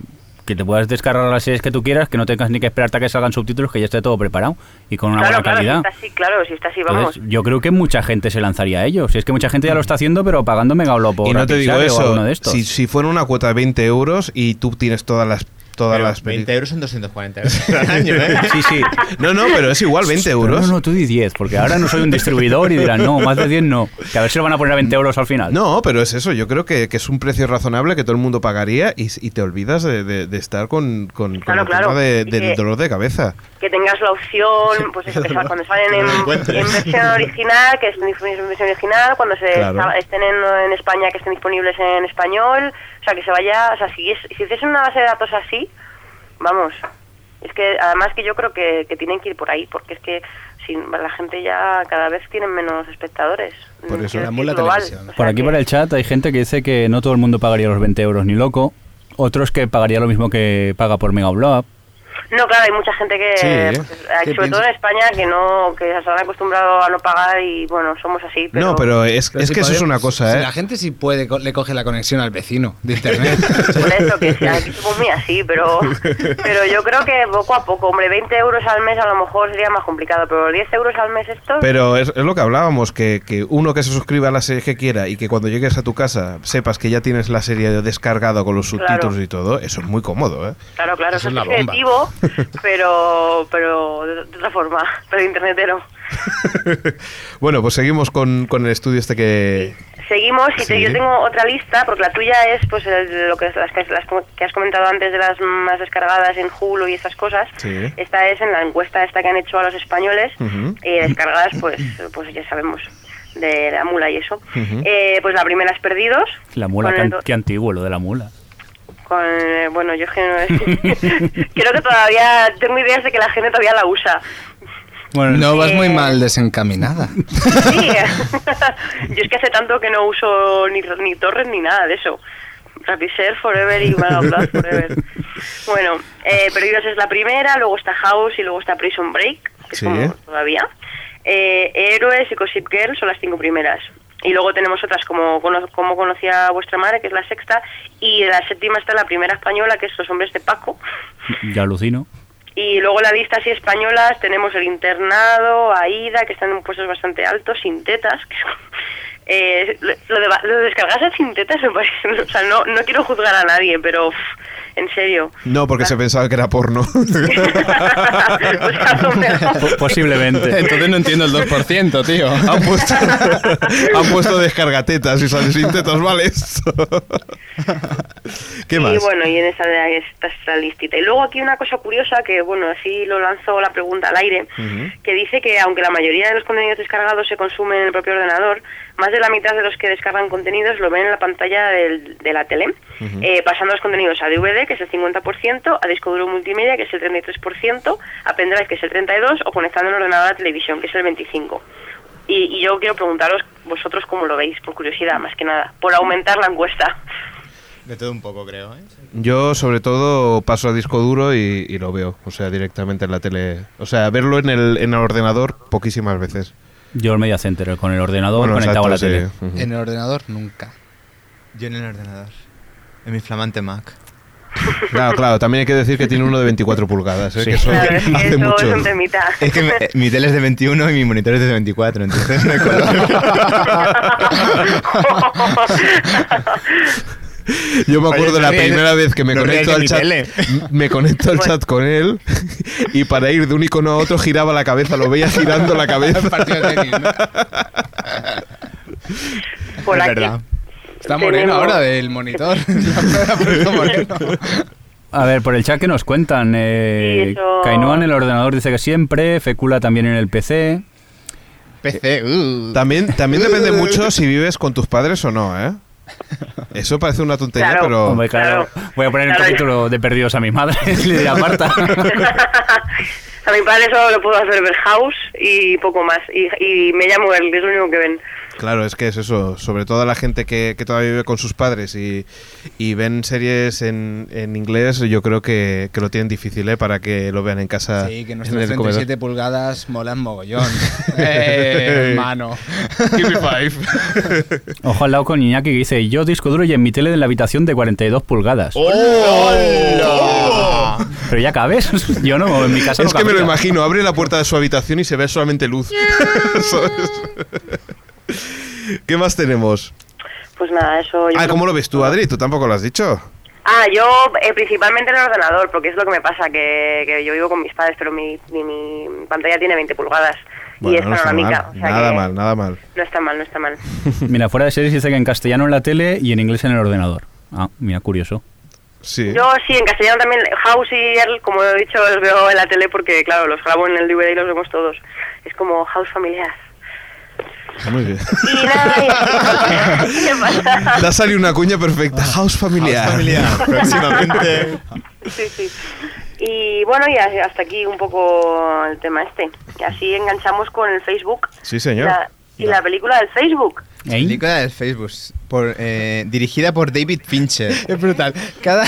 que te puedas descargar las series que tú quieras, que no tengas ni que esperarte a que salgan subtítulos, que ya esté todo preparado y con una claro, buena claro, si calidad. está así, claro, si está así, vamos. Entonces, yo creo que mucha gente se lanzaría a ello. Si es que mucha gente ya lo está haciendo, pero pagando Megaolop o y no te digo eso. alguno de estos. Si, si fuera una cuota de 20 euros y tú tienes todas las todas Pero las 20 películas. euros son 240 euros al [laughs] año, ¿eh? Sí, sí. No, no, pero es igual, 20 Pero euros. No, no, tú di 10, porque ahora no soy un distribuidor y dirán, no, más de 10 no. Que a ver si lo van a poner a 20 euros al final. No, pero es eso, yo creo que, que es un precio razonable que todo el mundo pagaría y, y te olvidas de, de- de estar con, con, con Claro, el claro. tema de- del que- dolor de cabeza. que tengas la opción, pues eso, que cuando salen [laughs] en, en versión original, que estén disponibles en versión original, cuando se Claro. estén en, en España, que estén disponibles en español, o sea, que se vaya, o sea, si, es, si hiciesen una base de datos así, vamos, es que además que yo creo que, que tienen que ir por ahí, porque es que si, la gente ya cada vez tienen menos espectadores. Por eso. La global, televisión. o sea Por aquí, que- por el chat, hay gente que dice que no todo el mundo pagaría los 20 euros ni loco. Otros que pagaría lo mismo que paga por Megaupload. No, claro, hay mucha gente que, Sí, ¿eh? pues, ¿Qué sobre todo en España, que no que se han acostumbrado a no pagar y bueno, somos así. Pero... No, pero es, Pero es si que eso es una cosa, si ¿eh? la gente sí puede, co- le coge la conexión al vecino de internet. [laughs] Por eso, que sí, aquí somos muy así, pero, pero yo creo que poco a poco, hombre, 20 euros al mes a lo mejor sería más complicado, pero 10 euros al mes esto... Pero es, es lo que hablábamos, que, que uno que se suscriba a la serie que quiera y que cuando llegues a tu casa sepas que ya tienes la serie descargada con los subtítulos Claro. y todo, eso es muy cómodo, ¿eh? Claro, claro, Eso eso es es la bomba. creativo, [laughs] pero, pero de, otra forma, pero internetero. [laughs] bueno, pues seguimos con, con el estudio este que... Seguimos y te- yo tengo otra lista, porque la tuya es pues el- lo que, las, que, las que has comentado antes de las más descargadas en Hulu y estas cosas. Sí. Esta es en la encuesta esta que han hecho a los españoles, eh, descargadas pues pues ya sabemos, de la mula y eso. Eh, pues la primera es Perdidos. La mula, an- qué antiguo lo de la mula. Con, eh, bueno, yo es que no- [laughs] creo que todavía tengo ideas de que la gente todavía la usa. Bueno, No vas muy Eh, mal desencaminada. Sí, [laughs] yo es que hace tanto que no uso ni, ni torres ni nada de eso. Rapidshare Forever y Upload Forever. Bueno, eh, Perdidos es la primera, luego está House y luego está Prison Break, que Sí. es como todavía. Eh, Héroes y Gossip Girl son las cinco primeras. Y luego tenemos otras como, como conocía vuestra madre, que es la sexta. Y la séptima está la primera española, que es Los Hombres de Paco. ya alucino. Y luego la lista así españolas tenemos el internado, Aida, que están en puestos bastante altos, sin tetas. Eh, lo, de, lo de descargarse sin tetas me parece... [laughs] O sea, no, no quiero juzgar a nadie, pero uf, en serio. No, porque se pensaba que era porno. [laughs] Posiblemente. Entonces no entiendo el 2%, tío. han, puesto, [laughs] han puesto descargatetas y salen sin tetas, ¿vale? ¿Qué más? Y bueno, y en esa de- esta es la listita. Y luego aquí una cosa curiosa que, bueno, así lo lanzó la pregunta al aire, que dice que aunque la mayoría de los contenidos descargados se consumen en el propio ordenador, más de la mitad de los que descargan contenidos lo ven en la pantalla del- de la tele, eh, pasando los contenidos a DVD, que es el 50%, a disco duro multimedia, que es el 33%, a pendrive, que es el 32%, o conectando el ordenador a la televisión, que es el 25%. Y, y yo quiero preguntaros vosotros cómo lo veis, por curiosidad, más que nada, por aumentar la encuesta. De todo un poco, creo. ¿eh? Yo, sobre todo, paso a disco duro y, y lo veo. O sea, directamente en la tele. O sea, verlo en el, en el ordenador poquísimas veces. Yo el Media Center, con el ordenador Bueno, conectado a la tele. En el ordenador nunca. Yo en el ordenador. En mi flamante Mac. [laughs] Claro, claro. También hay que decir que tiene uno de 24 pulgadas. ¿eh? Sí. Que eso Claro, es que hace eso mucho. es un temita. Es que me- mi tele es de 21 y mi monitor es de 24, entonces no hay color. [laughs] [laughs] Yo me Oye, acuerdo la primera vez que me no conecto al chat, tele. [laughs] me conecto al chat con él y para ir de un icono a otro giraba la cabeza, lo veía girando la cabeza. [laughs] [laughs] Por es aquí. verdad. Está moreno Tenemos- ahora del monitor. A ver, por el chat que nos cuentan. Eh, eso- en el ordenador dice que siempre, Fecula también en el PC. PC, uh. También, también depende mucho si vives con tus padres o no, ¿eh? Eso parece una tontería, Claro. pero... Hombre, claro, Claro. voy a poner Claro. el capítulo de Perdidos a mi madre. [laughs] Le diré aparta. [laughs] a mi padre solo lo puedo hacer ver House y poco más. Y, y me llamo él, es lo único que ven. Claro, es que es eso. Sobre todo la gente que, que todavía vive con sus padres y, y ven series en, en inglés, yo creo que, que lo tienen difícil, ¿eh? Para que lo vean en casa. Sí, que nuestras el comedor. 37 pulgadas molan mogollón. [laughs] eh, hermano. Give me five. [laughs] Ojo al lado con Iñaki que dice: Yo disco duro y en mi tele de la habitación de 42 pulgadas. ¡Oh! Pero ya cabes. [laughs] Yo no, en mi casa Es no que me lo imagino, abre la puerta de su habitación y se ve solamente luz. ¿Sabes? [laughs] ¿Qué más tenemos? Pues nada, eso... yo Ah, ¿cómo lo ves tú, Adri? ¿Tú tampoco lo has dicho? Ah, yo eh, principalmente en el ordenador, porque es lo que me pasa, que, que yo vivo con mis padres, pero mi, mi, mi pantalla tiene 20 pulgadas y es no panorámica. mal. o sea Nada mal, nada mal. No está mal, no está mal. [laughs] Mira, fuera de series dice que en castellano en la tele y en inglés en el ordenador. Ah, mira, curioso. Sí. Yo sí, en castellano también, House y él, como he dicho, los veo en la tele porque, claro, los grabo en el DVD y los vemos todos. Es como House familiar. Muy bien. Y nada, ha [laughs] salido una cuña perfecta. House familiar. familiar, [laughs] próximamente. Sí, sí. Y bueno, y hasta aquí un poco el tema este. Y así enganchamos con el Facebook. Sí, señor. La- y la película del Facebook. ¿Eh? Película del Facebook, por, eh, dirigida por David Fincher. Es brutal. Cada,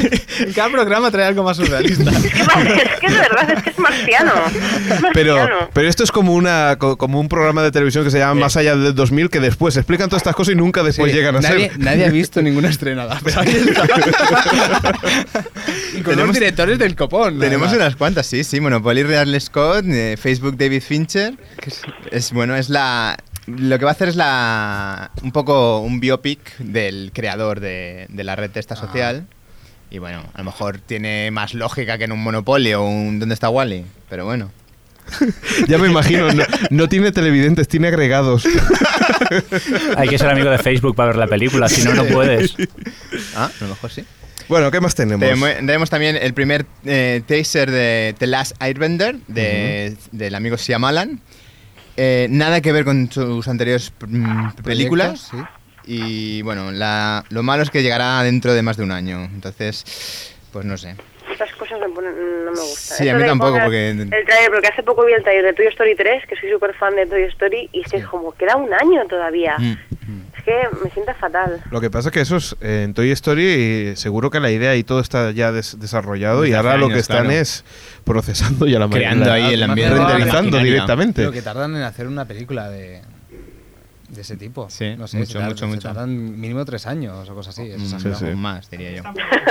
[laughs] cada programa trae algo más surrealista. Es que, es que es verdad, es que es marciano. Es Pero, marciano. pero esto es como una co- como un programa de televisión que se llama Más allá del 2000 que después explican todas estas cosas y nunca después Sí, llegan a nadie, ser. nadie ha visto ninguna estrenada. [laughs] Pero ahí está. y con Tenemos- los directores del copón. Tenemos unas cuantas, sí, sí. Monopoly Real Scott, eh, Facebook David Fincher. es, bueno, es la. Lo que va a hacer es la. Un poco un biopic del creador de, de la red esta social. Y bueno, a lo mejor tiene más lógica que en un Monopoly o un ¿Dónde está Wally? Pero bueno. [laughs] Ya me imagino, no, no tiene televidentes, tiene agregados. [laughs] Hay que ser amigo de Facebook para ver la película, si no, no puedes. [laughs] Ah, a lo mejor sí. Bueno, ¿qué más tenemos? Tenemos, también el primer eh, teaser de The Last Airbender de, del amigo Shyamalan. Eh, nada que ver con sus anteriores mm, películas. Proyectos, Y bueno, la- lo malo es que llegará dentro de más de un año. Entonces, pues no sé. Estas cosas me ponen- no me gustan. Sí, a Eso mí de tampoco, porque- El trailer, porque hace poco vi el trailer de Toy Story 3, que soy súper fan de Toy Story, y es que es como, queda un año todavía. Mm. Es que me sienta fatal. Lo que pasa es que eso es eh, en Toy Story y seguro que la idea y todo está ya des- desarrollado y Desde hace ahora lo años, que están claro. es procesando ya la ma- Creando ahí el ambiente. renderizando directamente. Lo que tardan en hacer una película de, de ese tipo. Sí, no sé, mucho, se mucho, se mucho. tardan mínimo tres años o cosas así. es Mm, exagerado. sí. Más, diría yo.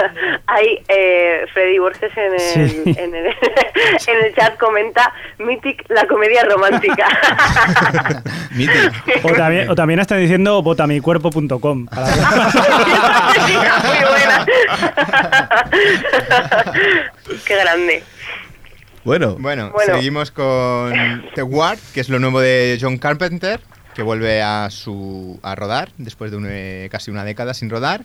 [laughs] Hay eh, Freddy Borges en el, Sí. en, el, en el chat comenta Mythic, la comedia romántica. [laughs] [laughs] O también, o también están diciendo botamicuerpo.com. Muy buena. Qué grande. Bueno, Bueno, Bueno. seguimos con The Ward, que es lo nuevo de John Carpenter, que vuelve a su a rodar después de un, eh, casi una década sin rodar.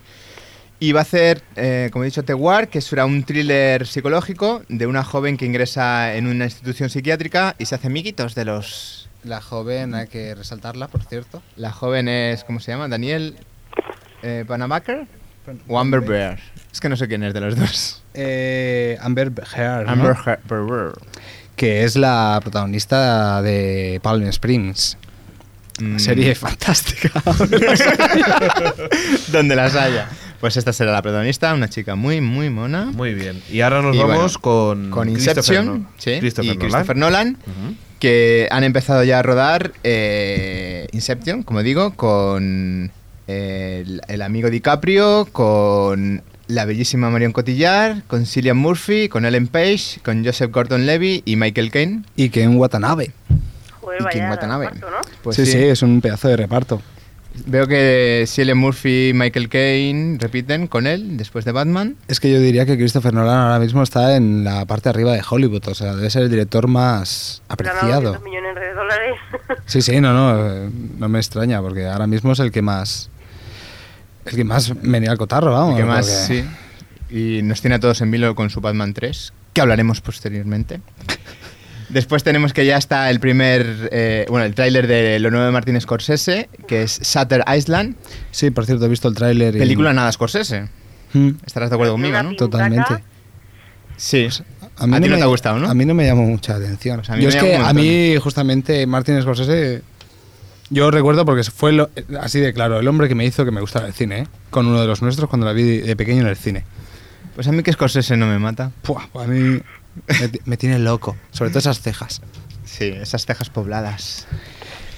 Y va a hacer, eh, como he dicho, The Ward, que será un thriller psicológico de una joven que ingresa en una institución psiquiátrica y se hace amiguitos de los... La joven, hay que resaltarla, por cierto. La joven es, ¿cómo se llama? Daniel eh, o Amber Bear. Es que no sé quién es de los dos. Eh, Amber Heard, ¿no? Amber Bear. que es la protagonista de Palm Springs. Mm. Serie fantástica. [laughs] Donde las haya. Pues esta será la protagonista, una chica muy, muy mona. Muy bien. Y ahora nos Y vamos bueno, con, con Christopher Inception Nolan. sí, Christopher y Nolan. Christopher Nolan, que han empezado ya a rodar eh, Inception, como digo, con eh, el, el amigo DiCaprio, con la bellísima Marion Cotillard, con Cillian Murphy, con Ellen Page, con Joseph Gordon-Levitt y Michael Caine. Y que en Watanabe. Joder, y vaya Ken Watanabe. reparto, ¿no? Pues sí, sí, es un pedazo de reparto. Veo que Cillian Murphy y Michael Caine repiten con él después de Batman. Es que yo diría que Christopher Nolan ahora mismo está en la parte arriba de Hollywood, o sea, debe ser el director más apreciado. 200 millones de dólares. [laughs] Sí, sí, no, no, eh, no me extraña, porque ahora mismo es el que más. El que más venía al cotarro, vamos. que más, porque- sí. Y nos tiene a todos en vilo con su Batman 3, que hablaremos posteriormente. [laughs] Después tenemos que ya está el primer, eh, bueno, el tráiler de lo nuevo de Martin Scorsese, que es Shutter Island. Sí, por cierto, he visto el tráiler. y- Película nada Scorsese. Mm, Estarás de acuerdo conmigo, ¿no? Totalmente. Sí. A, mí A ti no me- te ha gustado, ¿no? A mí no me llamó mucha atención. Pues yo es que a mí, justamente, Martin Scorsese. Yo recuerdo porque fue lo- así de claro, el hombre que me hizo que me gustara el cine, ¿eh? con uno de los nuestros cuando la vi de pequeño en el cine. Pues a mí que Scorsese no me mata. Puah, a mí me, me tiene loco, sobre todo esas cejas. Sí, esas cejas pobladas.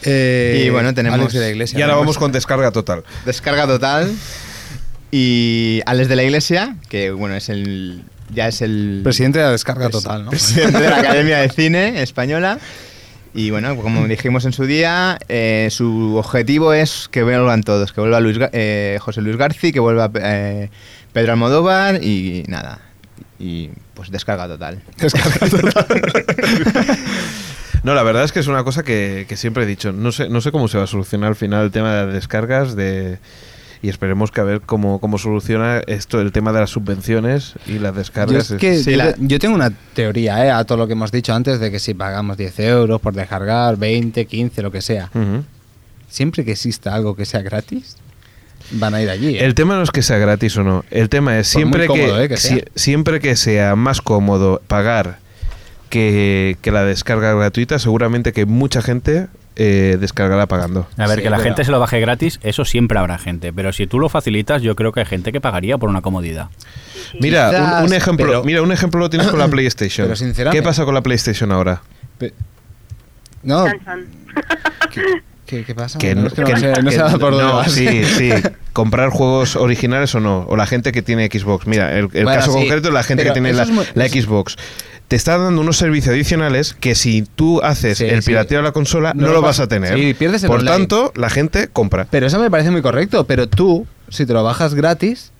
Eh, Y bueno, tenemos- Alex de la Iglesia. Y ahora ¿no? vamos con descarga total. Descarga total. Y Alex de la Iglesia, que bueno, es el. Ya es el. Presidente de la descarga Pres- total, ¿no? Presidente de la Academia de Cine Española. Y bueno, como dijimos en su día, eh, su objetivo es que vuelvan todos, que vuelva Luis, Ga- eh, José Luis García, que vuelva eh, Pedro Almodóvar y nada. Y pues descarga total. [laughs] Descarga total. No, la verdad es que es una cosa que, que siempre he dicho. No sé, no sé cómo se va a solucionar al final el tema de las descargas de y esperemos que a ver cómo, cómo soluciona esto el tema de las subvenciones y las Yo, descargas. es que Sí, yo, la- yo tengo una teoría ¿eh? a todo lo que hemos dicho antes de que si pagamos 10 euros por descargar, 20, 15, lo que sea, siempre que exista algo que sea gratis, van a ir allí. ¿eh? El tema no es que sea gratis o no. El tema es siempre cómodo, que, eh, que si- sea. siempre que sea más cómodo pagar que, que la descarga gratuita, seguramente que mucha gente eh, descargará pagando. A ver, Sí, que la pero- gente se lo baje gratis, eso siempre habrá gente. Pero si tú lo facilitas, yo creo que hay gente que pagaría por una comodidad. Mira, Quizás, un, un ejemplo, pero- mira, un ejemplo lo tienes con la [clears throat] PlayStation. Pero sinceramente- ¿Qué pasa con la PlayStation ahora? Pe- no, chan. ¿Qué, qué pasa? Que No, no, es que no que- sé, no que- sé por dónde no, vas. sí, sí. [laughs] Comprar juegos originales o no. O la gente que tiene Xbox. Mira, el, el Bueno, caso sí, concreto es la gente que tiene la, muy- Xbox. Te está dando unos servicios adicionales que si tú haces Sí, el sí. pirateo de la consola no, No lo vas vas- a tener. sí, pierdes el Por online. tanto, la gente compra. Pero eso me parece muy correcto. Pero tú, si te lo bajas gratis,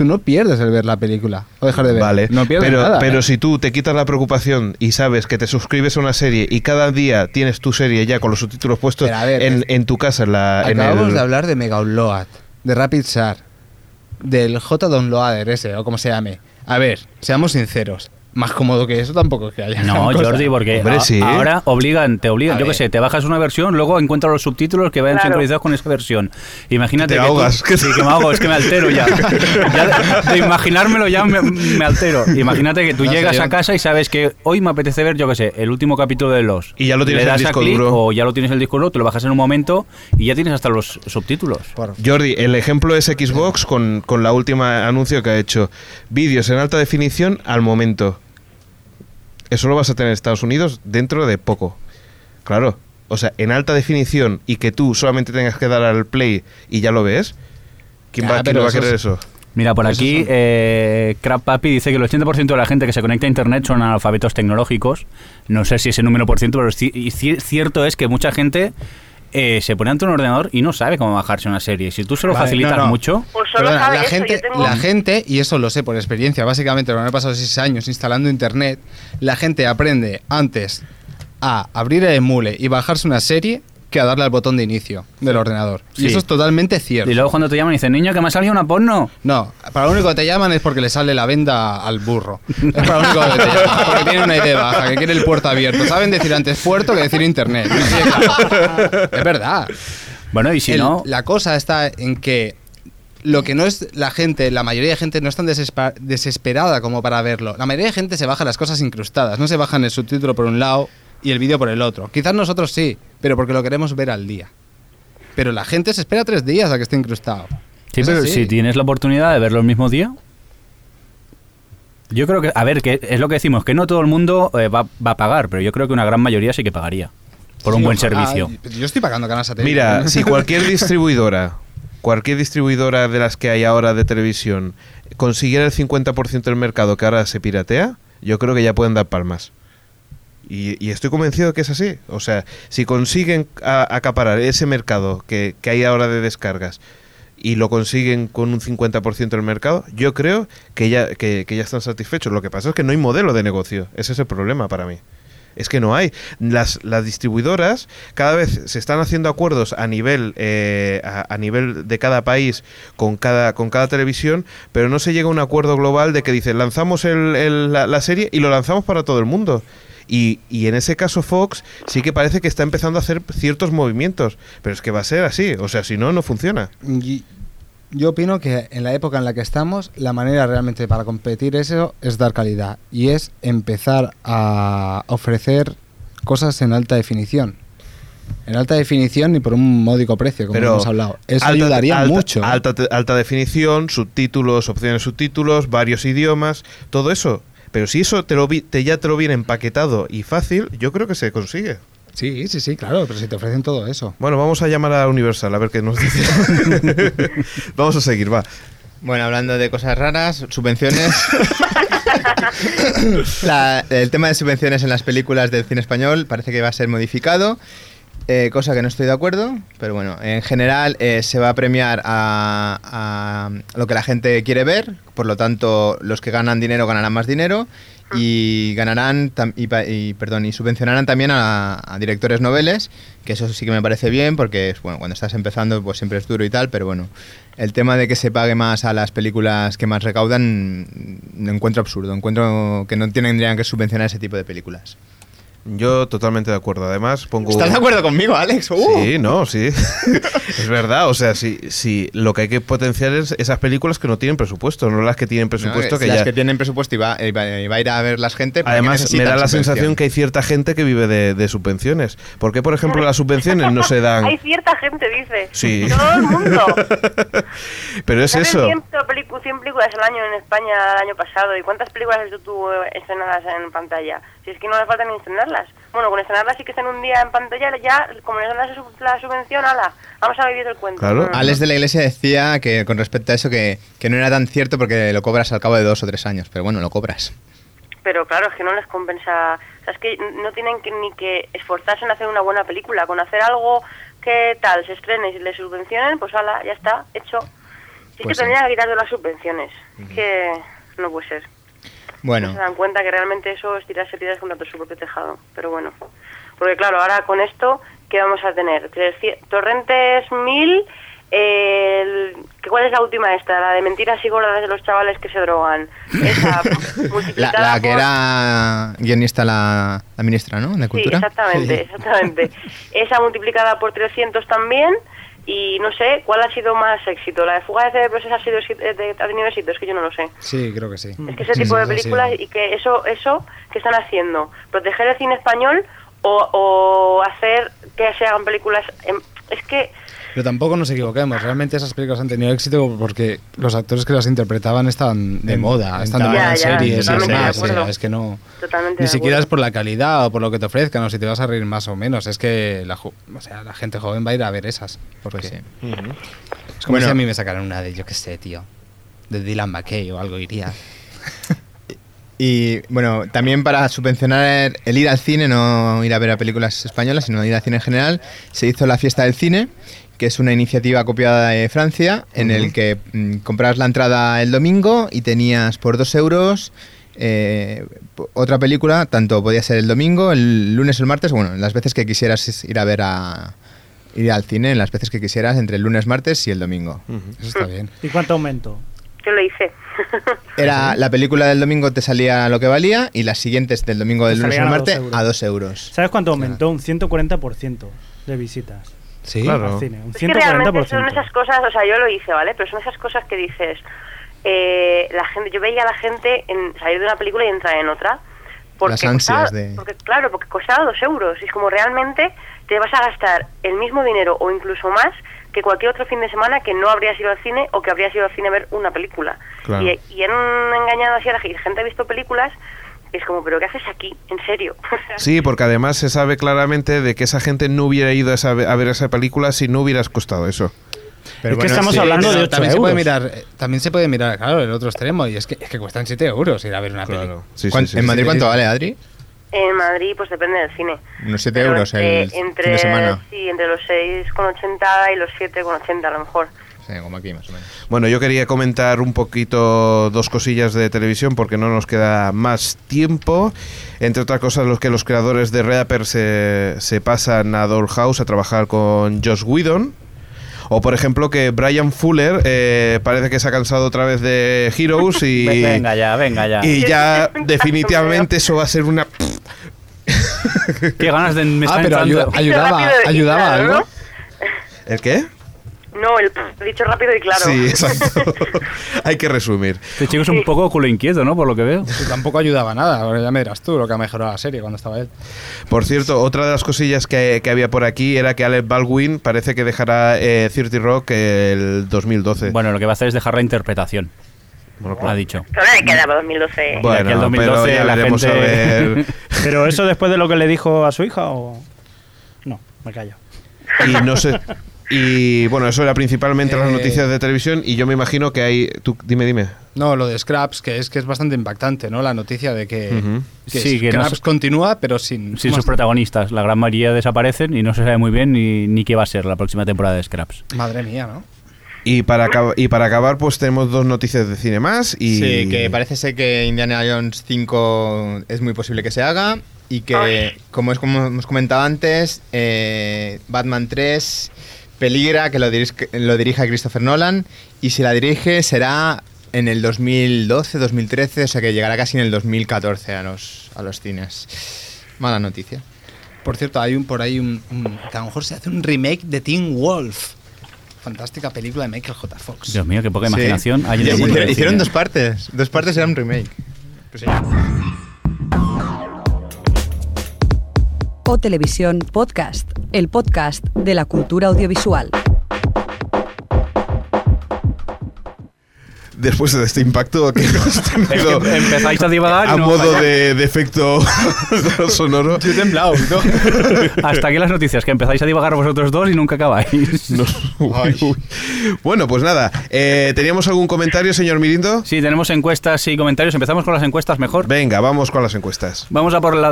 tú no pierdes el ver la película o dejar de ver. Vale, no pierdes pero, nada. pero ¿eh? si tú te quitas la preocupación y sabes que te suscribes a una serie y cada día tienes tu serie ya con los subtítulos puestos Pero a ver, en, en tu casa, en la, en Acabamos el- de hablar de Mega Upload, de Rapid Share, del J Downloader ese, o como se llame. A ver, seamos sinceros. Más cómodo que eso tampoco es que haya. No. Jordi, porque Hombre, a- sí. ahora obligan, te obligan, A yo qué sé, te bajas una versión, luego encuentras los subtítulos que vayan Claro. sincronizados con esa versión. Imagínate Te que tú- ahogas, que sí, que me ahogo, es que me altero ya. [laughs] Ya de, de imaginármelo ya me, me altero. Imagínate que tú No llegas a casa y sabes que hoy me apetece ver, yo qué sé, el último capítulo de Los. Y ya lo tienes en el disco duro. O ya lo tienes en el disco duro, te lo bajas en un momento y ya tienes hasta los subtítulos. Por- Jordi, el ejemplo es Xbox con, con la última anuncio que ha hecho. Vídeos en alta definición al momento. Eso lo vas a tener en Estados Unidos dentro de poco. Claro. O sea, en alta definición y que tú solamente tengas que dar al play y ya lo ves. ¿Quién, Ya, va, quién pero va a querer es- eso? Mira, por Pues aquí, eh, Crab Papi dice que el 80% de la gente que se conecta a Internet son analfabetos tecnológicos. No sé si ese número por ciento, pero cierto es que mucha gente eh, se pone ante un ordenador y no sabe cómo bajarse una serie. Si tú se lo Vale, facilitas no, no. mucho, Pues solo Perdona, sabe la eso, gente, tengo... la gente, y eso lo sé por experiencia, básicamente lo he pasado seis años instalando internet, la gente aprende antes a abrir el emule y bajarse una serie que a darle al botón de inicio del ordenador. Sí. Y eso es totalmente cierto. y luego cuando te llaman y dicen, niño, que me ha salido una porno. No, para lo único que te llaman es porque le sale la venda al burro. [laughs] Es para lo único que te llaman. Porque tienen una idea baja, que quiere el puerto abierto. Saben decir antes puerto que decir internet. Es verdad. Bueno, y si El- no, La cosa está en que lo que no es la gente, la mayoría de gente no es tan desesperada como para verlo. La mayoría de gente se baja las cosas incrustadas. No se bajan el subtítulo por un lado y el vídeo por el otro. Quizás nosotros sí, pero porque lo queremos ver al día. Pero la gente se espera tres días a que esté incrustado. Sí, pero así. si tienes la oportunidad de verlo el mismo día. Yo creo que, a ver, que es lo que decimos, que no todo el mundo eh, va, va a pagar, pero yo creo que una gran mayoría sí que pagaría por un Sí, buen ojalá. servicio. Yo estoy pagando canal satélite. Mira, si cualquier [laughs] distribuidora, cualquier distribuidora de las que hay ahora de televisión consiguiera el 50% del mercado que ahora se piratea, yo creo que ya pueden dar palmas. Y, estoy convencido de que es así. O sea, si consiguen acaparar ese mercado que, hay ahora de descargas y lo consiguen con un 50% del mercado, yo creo que ya, que, ya están satisfechos. Lo que pasa es que no hay modelo de negocio. Ese es el problema para mí. Es que no hay. Las, las distribuidoras cada vez se están haciendo acuerdos a nivel eh, a, a nivel de cada país con cada con cada televisión, pero no se llega a un acuerdo global de que dicen lanzamos el- la, la serie y lo lanzamos para todo el mundo. Y, y en ese caso Fox sí que parece que está empezando a hacer ciertos movimientos, pero es que va a ser así, o sea, si no, no funciona. Y yo opino que en la época en la que estamos, la manera realmente para competir eso es dar calidad y es empezar a ofrecer cosas en alta definición. En alta definición y por un módico precio, como Pero hemos hablado. Eso alta- ayudaría alta- mucho. ¿eh? Alta, alta definición, subtítulos, opciones de subtítulos, varios idiomas, todo eso. Pero si eso te lo vi- te, ya te lo viene empaquetado y fácil, yo creo que se consigue. Sí, sí, sí, claro, pero si te ofrecen todo eso. Bueno, vamos a llamar a Universal a ver qué nos dice. [laughs] vamos a seguir, va. Bueno, hablando de cosas raras, subvenciones. [laughs] La- el tema de subvenciones en las películas del cine español parece que va a ser modificado, eh, cosa que no estoy de acuerdo, pero bueno, en general eh, se va a premiar a, lo que la gente quiere ver, por lo tanto los que ganan dinero ganarán más dinero y ganarán y, perdón y subvencionarán también a, a directores noveles que eso sí que me parece bien porque bueno cuando estás empezando pues siempre es duro y tal pero bueno el tema de que se pague más a las películas que más recaudan mm, lo encuentro absurdo. Encuentro que no tendrían que subvencionar ese tipo de películas Yo totalmente de acuerdo. Además, pongo. ¿estás de acuerdo conmigo Alex? ¡Uh! Sí, no, sí. [laughs] es verdad. O sea, si, si lo que hay que potenciar es esas películas que no tienen presupuesto, no las que tienen presupuesto No, que las ya. que tienen presupuesto y va, y va- y va a ir a ver las gente ¿para qué Además, me da la sensación que hay cierta gente que vive de, de subvenciones. ¿Por qué, por ejemplo, las subvenciones no se dan? Hay cierta gente, dice. Sí. Todo el mundo. [laughs] Pero es eso. 100, pelicu- 100 películas al año en España el año pasado. ¿Y cuántas películas has visto tú eh, estrenadas en pantalla? Si es que no le falta ni estrenarlas. Bueno, con estrenarlas sí que estén un día en pantalla, ya, como les dan la, su- la subvención, ala, vamos a vivir el cuento. Claro. Mm. Alex de la Iglesia decía que con respecto a eso que, que no era tan cierto porque lo cobras al cabo de dos o tres años, pero bueno, lo cobras. Pero claro, es que no les compensa. O sea, es que no tienen que, ni que esforzarse en hacer una buena película. Con hacer algo que tal, se estrene y le subvencionen, pues ala, ya está, hecho. Sí Pues que sí. tendrían que quitar de las subvenciones. Que no puede ser. Bueno, No se dan cuenta que realmente eso es tirarse piedras contra su propio tejado. Pero bueno. Porque claro, ahora con esto, ¿qué vamos a tener? Torrentes 1000. el- ¿que ¿Cuál es la última esta? La de mentiras y gordas de los chavales que se drogan. Esa, [laughs] la, la que era guionista la, la ministra, ¿no? De Sí, Cultura. exactamente, [laughs] exactamente. Esa multiplicada por 300 también. Y no sé, ¿cuál ha sido más éxito? ¿La de Fuga de Cerebros ha, sido, ha tenido éxito? Es que yo no lo sé. Sí, creo que sí. Es que ese Sí, tipo de películas y que eso, eso que están haciendo, proteger el cine español o, o hacer que se hagan películas. em- es que Pero tampoco nos equivoquemos, realmente esas películas han tenido éxito porque los actores que las interpretaban estaban de En- moda, están de moda en Ya, series y totalmente demás. de o sea, acuerdo. es que no. totalmente. Ni siquiera es por la calidad o por lo que te ofrezcan o si te vas a reír más o menos. Es que la, ju- o sea, la gente joven va a ir a ver esas. Porque Pues sí. es como Bueno. si a mí me sacaran una de, yo qué sé, tío. De Dylan McKay o algo iría. [laughs] Y bueno, también para subvencionar el ir al cine, no ir a ver a películas españolas, sino ir al cine en general, se hizo la fiesta del cine, que es una iniciativa copiada de Francia, en el que mm, comprabas la entrada el domingo y tenías por dos euros eh, otra película, tanto podía ser el domingo, el lunes o el martes, bueno, las veces que quisieras ir a ver a ir al cine, las veces que quisieras entre el lunes, martes y el domingo. Eso está bien. ¿Y cuánto aumento? Yo lo hice. [laughs] Era la película del domingo te salía lo que valía y las siguientes del domingo del lunes al a martes euros. a dos euros. ¿Sabes cuánto aumentó? Un 140% de visitas Sí, Claro. al cine. Un Es que realmente 140%. son esas cosas, o sea, yo lo hice, ¿vale? Pero son esas cosas que dices, eh, la gente, yo veía a la gente en salir de una película y entrar en otra. Porque Las ansias costaba- de- Porque, claro, porque costaba dos euros. Y es como realmente te vas a gastar el mismo dinero o incluso más que cualquier otro fin de semana que no habrías ido al cine o que habrías ido al cine a ver una película. Claro. Y, y han engañado así a la gente. Gente ha visto películas es como, ¿pero qué haces aquí? ¿En serio? [laughs] Sí, porque además se sabe claramente de que esa gente no hubiera ido a, esa- a ver esa película si no hubieras costado eso. Pero Es que estamos sí, hablando de 8 también se puede euros. mirar, eh, también se puede mirar, claro, el otro extremo y es que, es que cuestan 7 euros ir a ver una película. Sí, sí, ¿Cuán- sí, ¿En sí. Madrid cuánto vale, Adri? en Madrid, pues depende del cine. Unos 7 Pero euros entre, el entre, fin de semana. Sí, entre los 6,80 y los 7,80 a lo mejor. Sí, como aquí más o menos. Bueno, yo quería comentar un poquito dos cosillas de televisión porque no nos queda más tiempo. Entre otras cosas, los que los creadores de Reaper se, se pasan a Dollhouse a trabajar con Josh Whedon. O por ejemplo que Brian Fuller eh, parece que se ha cansado otra vez de Heroes y, [laughs] Ve- Venga ya, venga ya. y ya definitivamente eso va a ser una... Qué ganas de me Ah, pero ayuda- ayudaba, [laughs] ayudaba algo. ¿no? ¿El qué? No, el dicho rápido y claro. Sí, exacto. [laughs] Hay que resumir. Este chico es un poco culo inquieto, ¿no? Por lo que veo. Y tampoco ayudaba nada, ahora ya me dirás tú lo que ha mejorado la serie cuando estaba él. Por cierto, otra de las cosillas que, que había por aquí era que Alec Baldwin parece que dejará eh, 30 Rock el 2012. Bueno, lo que va a hacer es dejar la interpretación. Bueno, Ha dicho. Todavía le queda para 2012. Bueno, aquí el pero 2012 ya la veremos gente- a ver. [laughs] ¿Pero eso después de lo que le dijo a su hija o...? No, me callo. Y no sé. Y bueno, eso era principalmente las Eh. noticias de televisión. Y yo me imagino que hay. Tú, dime, dime. No, lo de Scraps, que es que es bastante impactante, ¿no? La noticia de que, que Sí, que no Scraps se- continúa, pero sin... Sin ¿cómo sus protagonistas, la gran mayoría desaparecen y no se sabe muy bien ni, ni qué va a ser la próxima temporada de Scraps. Madre mía, ¿no? Y para, y para acabar, pues tenemos dos noticias de cine más. Y... Sí, que parece ser que Indiana Jones 5 es muy posible que se haga y que, como, es, como hemos comentado antes, eh, Batman 3 peligra que lo, diris- lo dirija Christopher Nolan y si la dirige será en el 2012, 2013, o sea que llegará casi en el 2014 a los, a los cines. Mala noticia. Por cierto, hay un por ahí un, un- que a lo mejor se hace un remake de Teen Wolf. Fantástica película de Michael J. Fox. Dios mío, qué poca Sí. imaginación hay hicieron, dos partes. Dos partes era un remake. Pues sí. O Televisión Podcast, el podcast de la cultura audiovisual. Después de este impacto que [laughs] hemos Es tenido que empezáis a divagar a no modo de, de efecto [laughs] sonoro. Yo he temblado, ¿no? [laughs] Hasta aquí las noticias, que empezáis a divagar vosotros dos y nunca acabáis. No. Uy, uy. Bueno, pues nada. eh, ¿Teníamos algún comentario, señor Mirindo? Sí, tenemos encuestas y comentarios. Empezamos con las encuestas mejor. Venga, vamos con las encuestas. Vamos a por la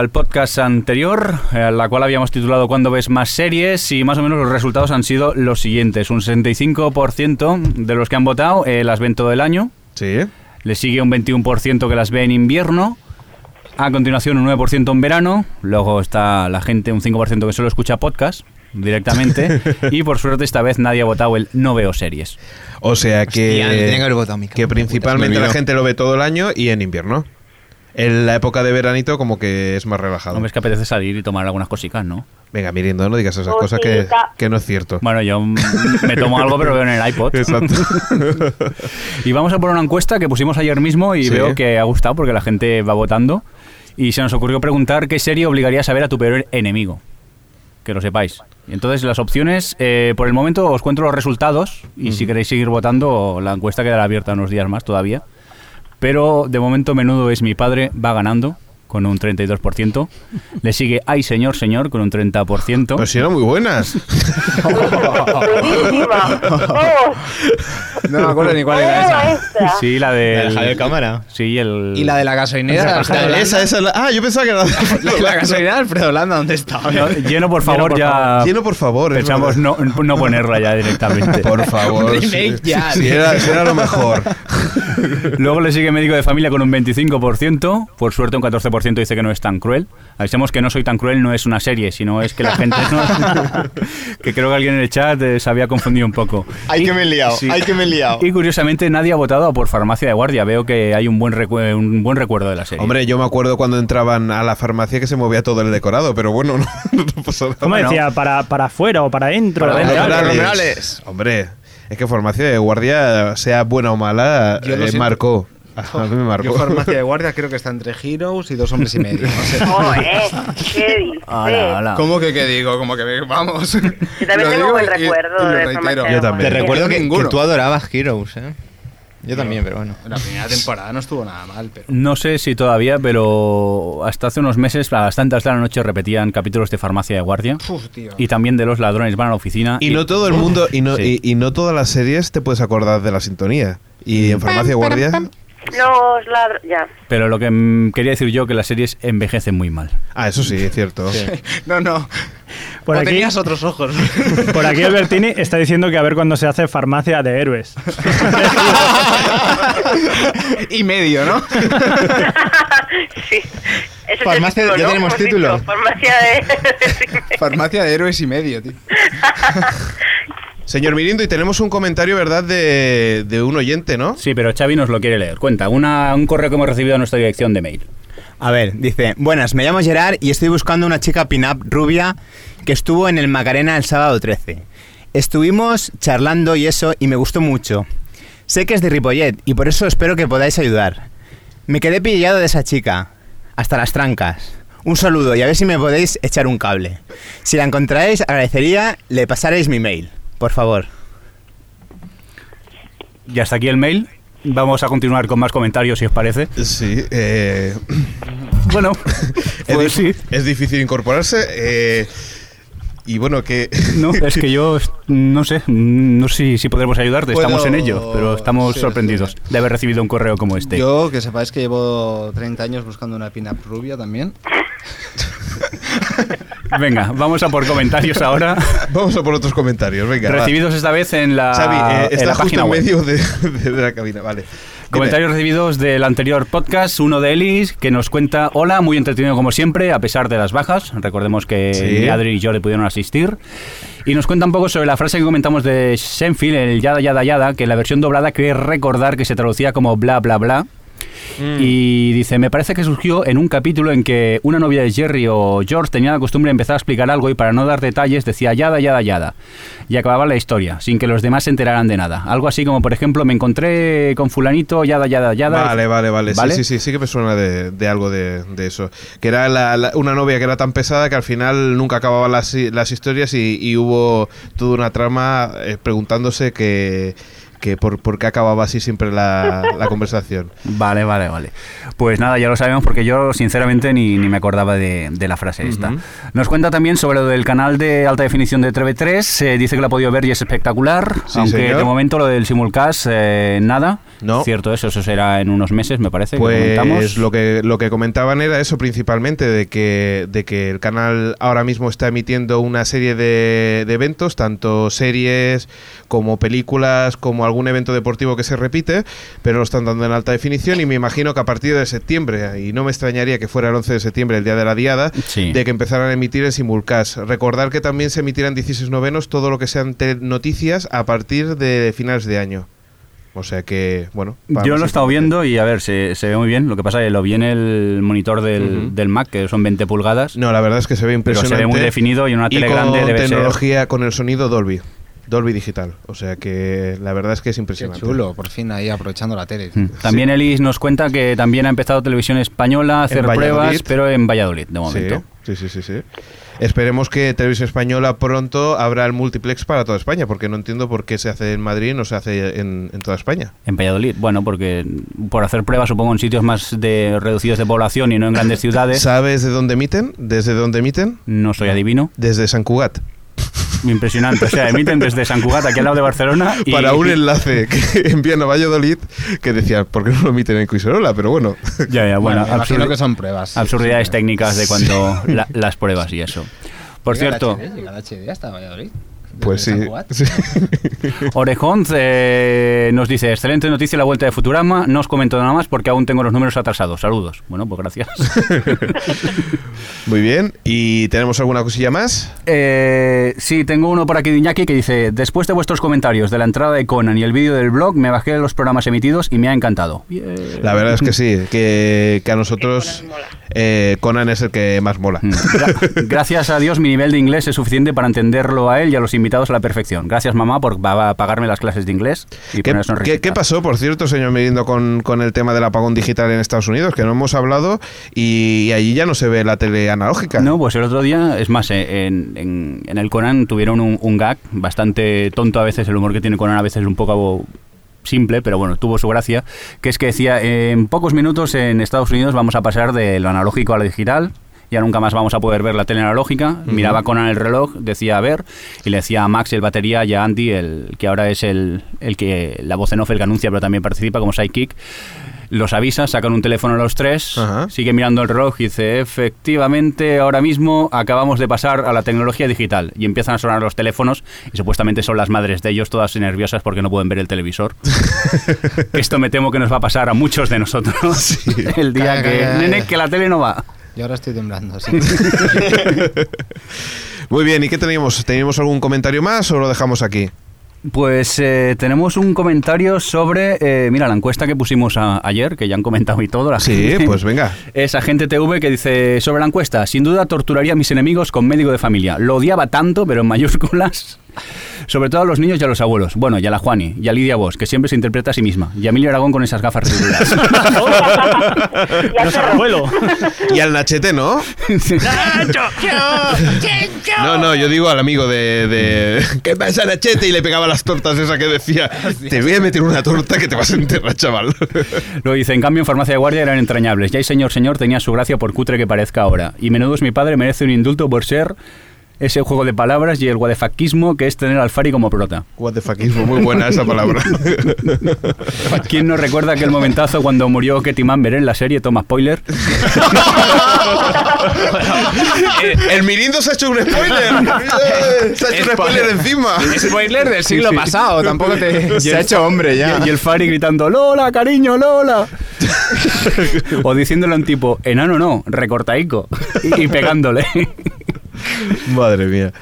del podcast anterior, eh, la cual habíamos titulado ¿Cuándo ves más series? Y más o menos los resultados han sido los siguientes. Un 65% de los que han votado eh, las ven todo el año. Sí. Le sigue un 21% que las ve en invierno. A continuación un 9% en verano. Luego está la gente, un 5% que solo escucha podcast directamente. [laughs] y por suerte esta vez nadie ha votado el no veo series. O sea que, Hostia, que votado, principalmente la gente lo ve todo el año y en invierno. En la época de veranito como que es más relajado. Hombre, es que apetece salir y tomar algunas cositas, ¿no? Venga, Mirindo, no digas esas cosas que, que no es cierto. Bueno, yo me tomo algo, pero veo en el iPod. [laughs] Exacto. [laughs] Y vamos a por una encuesta que pusimos ayer mismo y Sí. veo que ha gustado porque la gente va votando. Y se nos ocurrió preguntar qué serie obligarías a ver a tu peor enemigo. Que lo sepáis. Entonces las opciones, eh, por el momento os cuento los resultados y si queréis seguir votando, la encuesta quedará abierta unos días más todavía. Pero de momento menudo es mi padre, va ganando con un 32%. Le sigue Ay Señor Señor con un 30%. Pero si eran muy buenas. [laughs] [laughs] [laughs] No me acuerdo ni cuál era ¡Buena esa. Sí, la ¿La de... de Javier Cámara? Sí, el... Y la de la gasolinera. esa, esa, la- Ah, yo pensaba que era... La, [laughs] la gasolinera de Alfredo Landa, ¿dónde está? No, lleno, por favor, por ya... Lleno, por favor. Pensamos no, no ponerla ya directamente. Por favor. [laughs] Remake sí. ya. Sí, era, era lo mejor. Luego le sigue médico de familia con un 25%. Por suerte, un 14% dice que no es tan cruel. Avisemos que no soy tan cruel, no es una serie, sino es que la gente. no- que creo que alguien en el chat eh, se había confundido un poco. Ay, que me he liado, Sí. ay, que me liado. Y curiosamente, nadie ha votado por farmacia de guardia. Veo que hay un buen, recue- un buen recuerdo de la serie. Hombre, yo me acuerdo cuando entraban a la farmacia que se movía todo el decorado, pero bueno, [laughs] no, no pasa nada. ¿Cómo decía? ¿Para, ¿Para afuera o para adentro? Para Los adentro. Hombre, es que farmacia de guardia, sea buena o mala, eh, marcó. A mí me marcó. Yo farmacia de guardia creo que está entre Heroes y dos hombres y medio. No sé. [laughs] ¿qué ala. ¿Cómo que qué digo? Como que vamos. Yo también tengo buen recuerdo lo de reitero. farmacia de Yo también. Te recuerdo que, que tú adorabas Heroes, ¿eh? Yo también, pero bueno. La primera temporada no estuvo nada mal, pero. No sé si todavía, pero hasta hace unos meses, a las tantas de la noche, repetían capítulos de Farmacia de Guardia. Uf, tío. Y también de los ladrones van a la oficina. Y no todo el mundo, y no, Sí. y, y no todas las series te puedes acordar de la sintonía. Y en Farmacia Guardia. Los ladrones. Ya. Pero lo que mm, quería decir yo que las series envejecen muy mal. Ah, eso sí, es cierto. [laughs] No, no. Por o aquí- tenías otros ojos. [laughs] Por aquí Albertini está diciendo que a ver cuándo se hace farmacia de héroes. [laughs] y medio, ¿no? sí. Ese Farmacia- ya tenemos Hemos dicho, título. Farmacia de. Farmacia de héroes y medio, tío. Señor Mirindo, y tenemos un comentario, ¿verdad?, de, de un oyente, ¿no? Sí, pero Xavi nos lo quiere leer. Cuenta, una, un correo que hemos recibido a nuestra dirección de mail. A ver, dice, buenas, me llamo Gerard y estoy buscando una chica pin-up rubia que estuvo en el Macarena el sábado 13. Estuvimos charlando y eso y me gustó mucho. Sé que es de Ripollet y por eso espero que podáis ayudar. Me quedé pillado de esa chica, hasta las trancas. Un saludo y a ver si me podéis echar un cable. Si la encontráis, agradecería le pasaréis mi mail, por favor. Y hasta aquí el mail. Vamos a continuar con más comentarios, si os parece. Sí, eh, Bueno, [laughs] es, pues sí. es difícil incorporarse. eh, y bueno, que. [laughs] No, es que yo no sé, no sé si, podremos ayudarte, estamos en ello, pero estamos sí, sorprendidos sí. de haber recibido un correo como este. Yo, que sepáis que llevo 30 años buscando una pin-up rubia también. [laughs] [laughs] Venga, vamos a por comentarios ahora, Vamos a por otros comentarios, venga. va. recibidos esta vez en la, Xavi, eh, en está la justo página en medio de, de- de la cabina, vale. Dime. Comentarios recibidos del anterior podcast, uno de Elis, que nos cuenta, hola, muy entretenido como siempre, a pesar de las bajas. Recordemos que Sí. Adri y yo le pudieron asistir. Y nos cuenta un poco sobre la frase que comentamos de Shenfield, el yada yada yada, que en la versión doblada cree recordar que se traducía como bla bla bla. Mm. Y dice, me parece que surgió en un capítulo en que una novia de Jerry o George tenía la costumbre de empezar a explicar algo y para no dar detalles decía yada, yada, yada. Y acababa la historia, sin que los demás se enteraran de nada. Algo así como, por ejemplo, me encontré con fulanito, yada, yada, yada. Vale, vale, vale. ¿Vale? Sí, sí, sí, sí que me suena de, de algo de, de eso. Que era la- la- una novia que era tan pesada que al final nunca acababan las, las historias y, y hubo toda una trama eh, preguntándose que, que por, por qué acababa así siempre la, la conversación. [laughs] Vale, vale, vale. Pues nada, ya lo sabemos porque yo sinceramente ni, ni me acordaba de, de la frase esta. Ujú. Nos cuenta también sobre lo del canal de alta definición de TV3. eh, dice que lo ha podido ver y es espectacular. Sí, aunque señor. de momento lo del simulcast, eh, nada. No. Cierto eso, eso será en unos meses, me parece. que. Pues lo que, lo que comentaban era eso principalmente, de que, de que el canal ahora mismo está emitiendo una serie de, de eventos, tanto series como películas, como algún evento deportivo que se repite, pero lo están dando en alta definición y me imagino que a partir de septiembre, y no me extrañaría que fuera el 11 de septiembre, el día de la diada, Sí. de que empezaran a emitir en simulcast. Recordar que también se emitirán 16 novenos todo lo que sean noticias a partir de finales de año. O sea que, bueno. Yo lo he estado viendo y a ver, se, se ve muy bien. Lo que pasa es que lo vi en el monitor del, Ujú. del Mac, que son 20 pulgadas. No, la verdad es que se ve pero impresionante. se ve muy definido y en una y tele con grande debe ser. tecnología, con el sonido Dolby. Dolby digital. O sea que la verdad es que es Qué impresionante. chulo, por fin ahí aprovechando la tele. Mm. También Elis nos cuenta que también ha empezado televisión española a hacer pruebas, pero en Valladolid, de momento. Sí, sí, sí, sí, sí. Esperemos que Televisión Española pronto abra el multiplex para toda España, porque no entiendo por qué se hace en Madrid y no se hace en, en toda España. En Valladolid, bueno, porque por hacer pruebas supongo en sitios más de reducidos de población y no en grandes [laughs] ciudades. ¿Sabes de dónde emiten? ¿Desde dónde emiten? No soy adivino. Desde San Cugat. Impresionante. O sea, emiten desde San Cugat, aquí al lado de Barcelona. Y, Para un enlace [laughs] que envían a Valladolid que decía, ¿por qué no lo emiten en Cuiserola? Pero bueno. Ya, ya, bueno, absurd- que son pruebas. sí, absurdidades sí. técnicas de cuando la- las pruebas y eso. Por Llega cierto, HD, llega el HD hasta Valladolid. Pues sí. Sí. [laughs] Orejón eh, nos dice, excelente noticia la vuelta de Futurama, no os comento nada más porque aún tengo los números atrasados. Saludos. Bueno, pues gracias. [laughs] Muy bien. ¿Y tenemos alguna cosilla más? Eh, sí, tengo uno por aquí de Iñaki que dice, después de vuestros comentarios de la entrada de Conan y el vídeo del blog, me bajé los programas emitidos y me ha encantado. La verdad es que sí, que, que a nosotros eh, Conan es el que más mola. Mm. Gra- [laughs] gracias a Dios mi nivel de inglés es suficiente para entenderlo a él y a los invitados a la perfección. Gracias, mamá, por va a pagarme las clases de inglés y ¿Qué, qué- qué pasó, por cierto, señor Mirindo, con, con el tema del apagón digital en Estados Unidos? Que no hemos hablado y allí ya no se ve la tele analógica. No, pues el otro día, es más, eh, en, en- en el Conan tuvieron un, un gag bastante tonto a veces, el humor que tiene Conan a veces es un poco simple, pero bueno, tuvo su gracia, que es que decía, en pocos minutos en Estados Unidos vamos a pasar de lo analógico a lo digital. Ya nunca más vamos a poder ver la tele analógica. Miraba Conan el reloj, decía a ver, y le decía a Max el batería y a Andy, el que ahora es el, el que la voz en off, el que anuncia, pero también participa como sidekick. Los avisa, sacan un teléfono los tres, Ajá. sigue mirando el reloj y dice, efectivamente, ahora mismo acabamos de pasar a la tecnología digital. Y empiezan a sonar los teléfonos y supuestamente son las madres de ellos todas nerviosas porque no pueden ver el televisor. [laughs] Esto me temo que nos va a pasar a muchos de nosotros [laughs] el día que, nene, que la tele no va. Yo ahora estoy temblando, sí. [laughs] Muy bien, ¿y qué teníamos? ¿Teníamos algún comentario más o lo dejamos aquí? Pues eh, tenemos un comentario sobre, eh, mira, la encuesta que pusimos a- ayer, que ya han comentado y todo. La Sí, gente. [laughs] pues venga. Es Agente TV que dice sobre la encuesta, sin duda torturaría a mis enemigos con médico de familia. Lo odiaba tanto, pero en mayúsculas. Sobre todo a los niños y a los abuelos. Bueno, y a la Juani, y a Lidia Bosch, que siempre se interpreta a sí misma. Y a Emilio Aragón con esas gafas ridículas. [laughs] Cerró. abuelo. Y al Nachete, ¿no? No, no, yo digo al amigo de, de- ¿Qué pasa, Nachete? Y le pegaba las tortas esa que decía Te voy a meter una torta que te vas a enterrar, chaval. [laughs] Luego dice, en cambio en farmacia de guardia eran entrañables. Ya y señor, señor tenía su gracia por cutre que parezca ahora. Y menudo es mi padre merece un indulto por ser ese juego de palabras y el guadefaquismo que es tener al Fari como prota. What the fuckismo, muy buena esa palabra. [laughs] ¿Quién nos recuerda aquel momentazo cuando murió Ketty Mamber en la serie? Toma spoiler. [laughs] El Mirindo se ha hecho un spoiler. [laughs] Se ha hecho un spoiler encima. Spoiler del siglo Sí, sí. pasado, tampoco te... Se ha hecho hombre ya. Y, el Fari gritando, Lola, cariño, Lola. o diciéndole a un tipo, enano no, recortaico. Y pegándole. [laughs] Madre mía.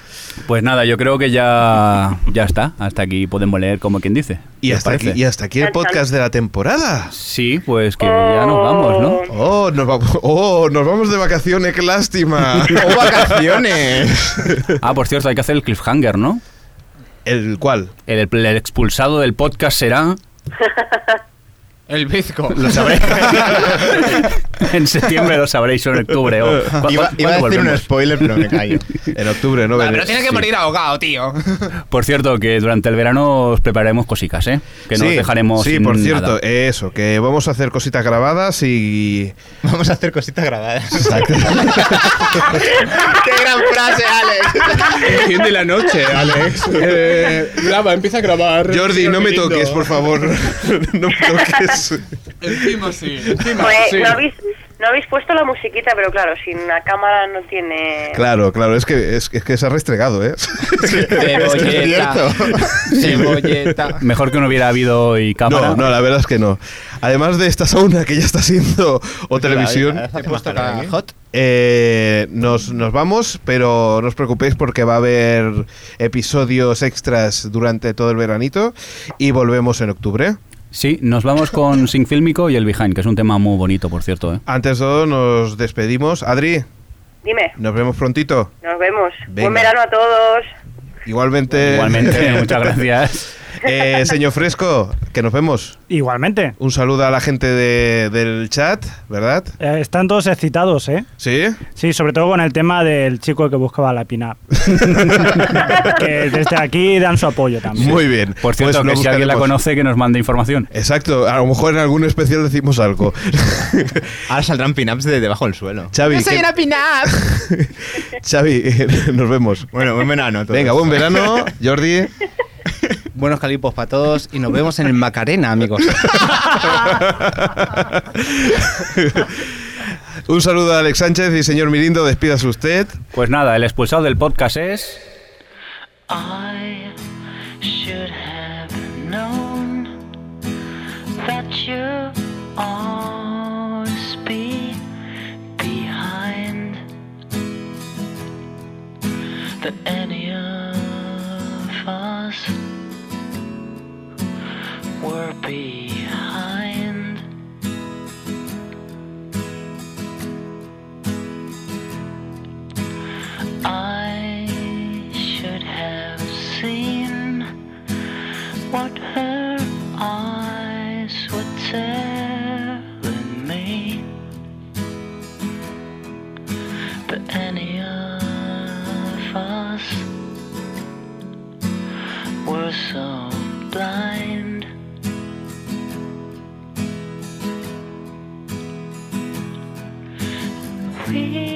Pues nada, yo creo que ya, ya está. Hasta aquí podemos leer como quien dice. Y ¿Qué os hasta, aquí, y hasta aquí el podcast de la temporada. Sí, pues que ya nos vamos, ¿no? Oh, nos vamos, oh, nos vamos de vacaciones, qué lástima. ¡Oh, vacaciones! Ah, por cierto, hay que hacer el cliffhanger, ¿no? ¿El cuál? El, el expulsado del podcast será... [laughs] El bizco. [laughs] Lo sabréis. [laughs] en septiembre lo sabréis o en octubre. O, ¿cu- Iba, cu- iba a decir un spoiler, pero me callo. [laughs] En octubre, ¿no? Ah, Veré- pero tiene que sí. morir ahogado, tío. Por cierto, que durante el verano os prepararemos cositas, ¿eh? Que no os Sí, dejaremos Sí, por cierto, nada. eso, que vamos a hacer cositas grabadas y. Vamos a hacer cositas grabadas. Exacto. ¡Qué gran frase, Alex! El fin de la noche, Alex. Eh, graba, empieza a grabar. Jordi, no me toques, por favor. no me toques. Encima sí, encima Joder, sí. no, habéis, no habéis puesto la musiquita, pero claro, sin la cámara no tiene... Claro, claro, es que, es, que- es que se ha restregado, ¿eh? [laughs] Cebolleta. [laughs] Cebolleta. Mejor que no hubiera habido hoy cámara. No, no, la verdad es que no. Además de esta sauna que ya está siendo o televisión, He He puesto acá hot. eh, nos, nos vamos, pero no os preocupéis porque va a haber episodios extras durante todo el veranito y volvemos en octubre. Sí, nos vamos con [laughs] Sing Fílmico y el Behind, que es un tema muy bonito, por cierto, ¿eh? Antes de todo, nos despedimos. Adri, Dime, nos vemos prontito. nos vemos. Venga. Buen verano a todos. Igualmente. Igualmente, [laughs] muchas gracias. Eh, señor Fresco, que nos vemos. Igualmente. Un saludo a la gente de- del chat, ¿verdad? Eh, están todos excitados, ¿eh? ¿Sí? Sí, sobre todo con el tema del chico que buscaba la pin-up. [laughs] que desde aquí dan su apoyo también. Muy bien. Por cierto, Pues que si alguien la conoce, que nos mande información. Exacto, a lo mejor en algún especial decimos algo. [laughs] Ahora saldrán pin-ups de debajo del suelo. Xavi, ¡Yo soy ¿qué- una pin-up! [laughs] Xavi, nos vemos. Bueno, buen verano. Venga, buen verano, Jordi. Buenos calipos para todos y nos vemos en el Macarena, amigos. [laughs] Un saludo a Alex Sánchez y señor Mirindo, despídase usted. Pues nada, el expulsado del podcast es... I should have known that you always be behind. That any of us were behind. I should have seen what see.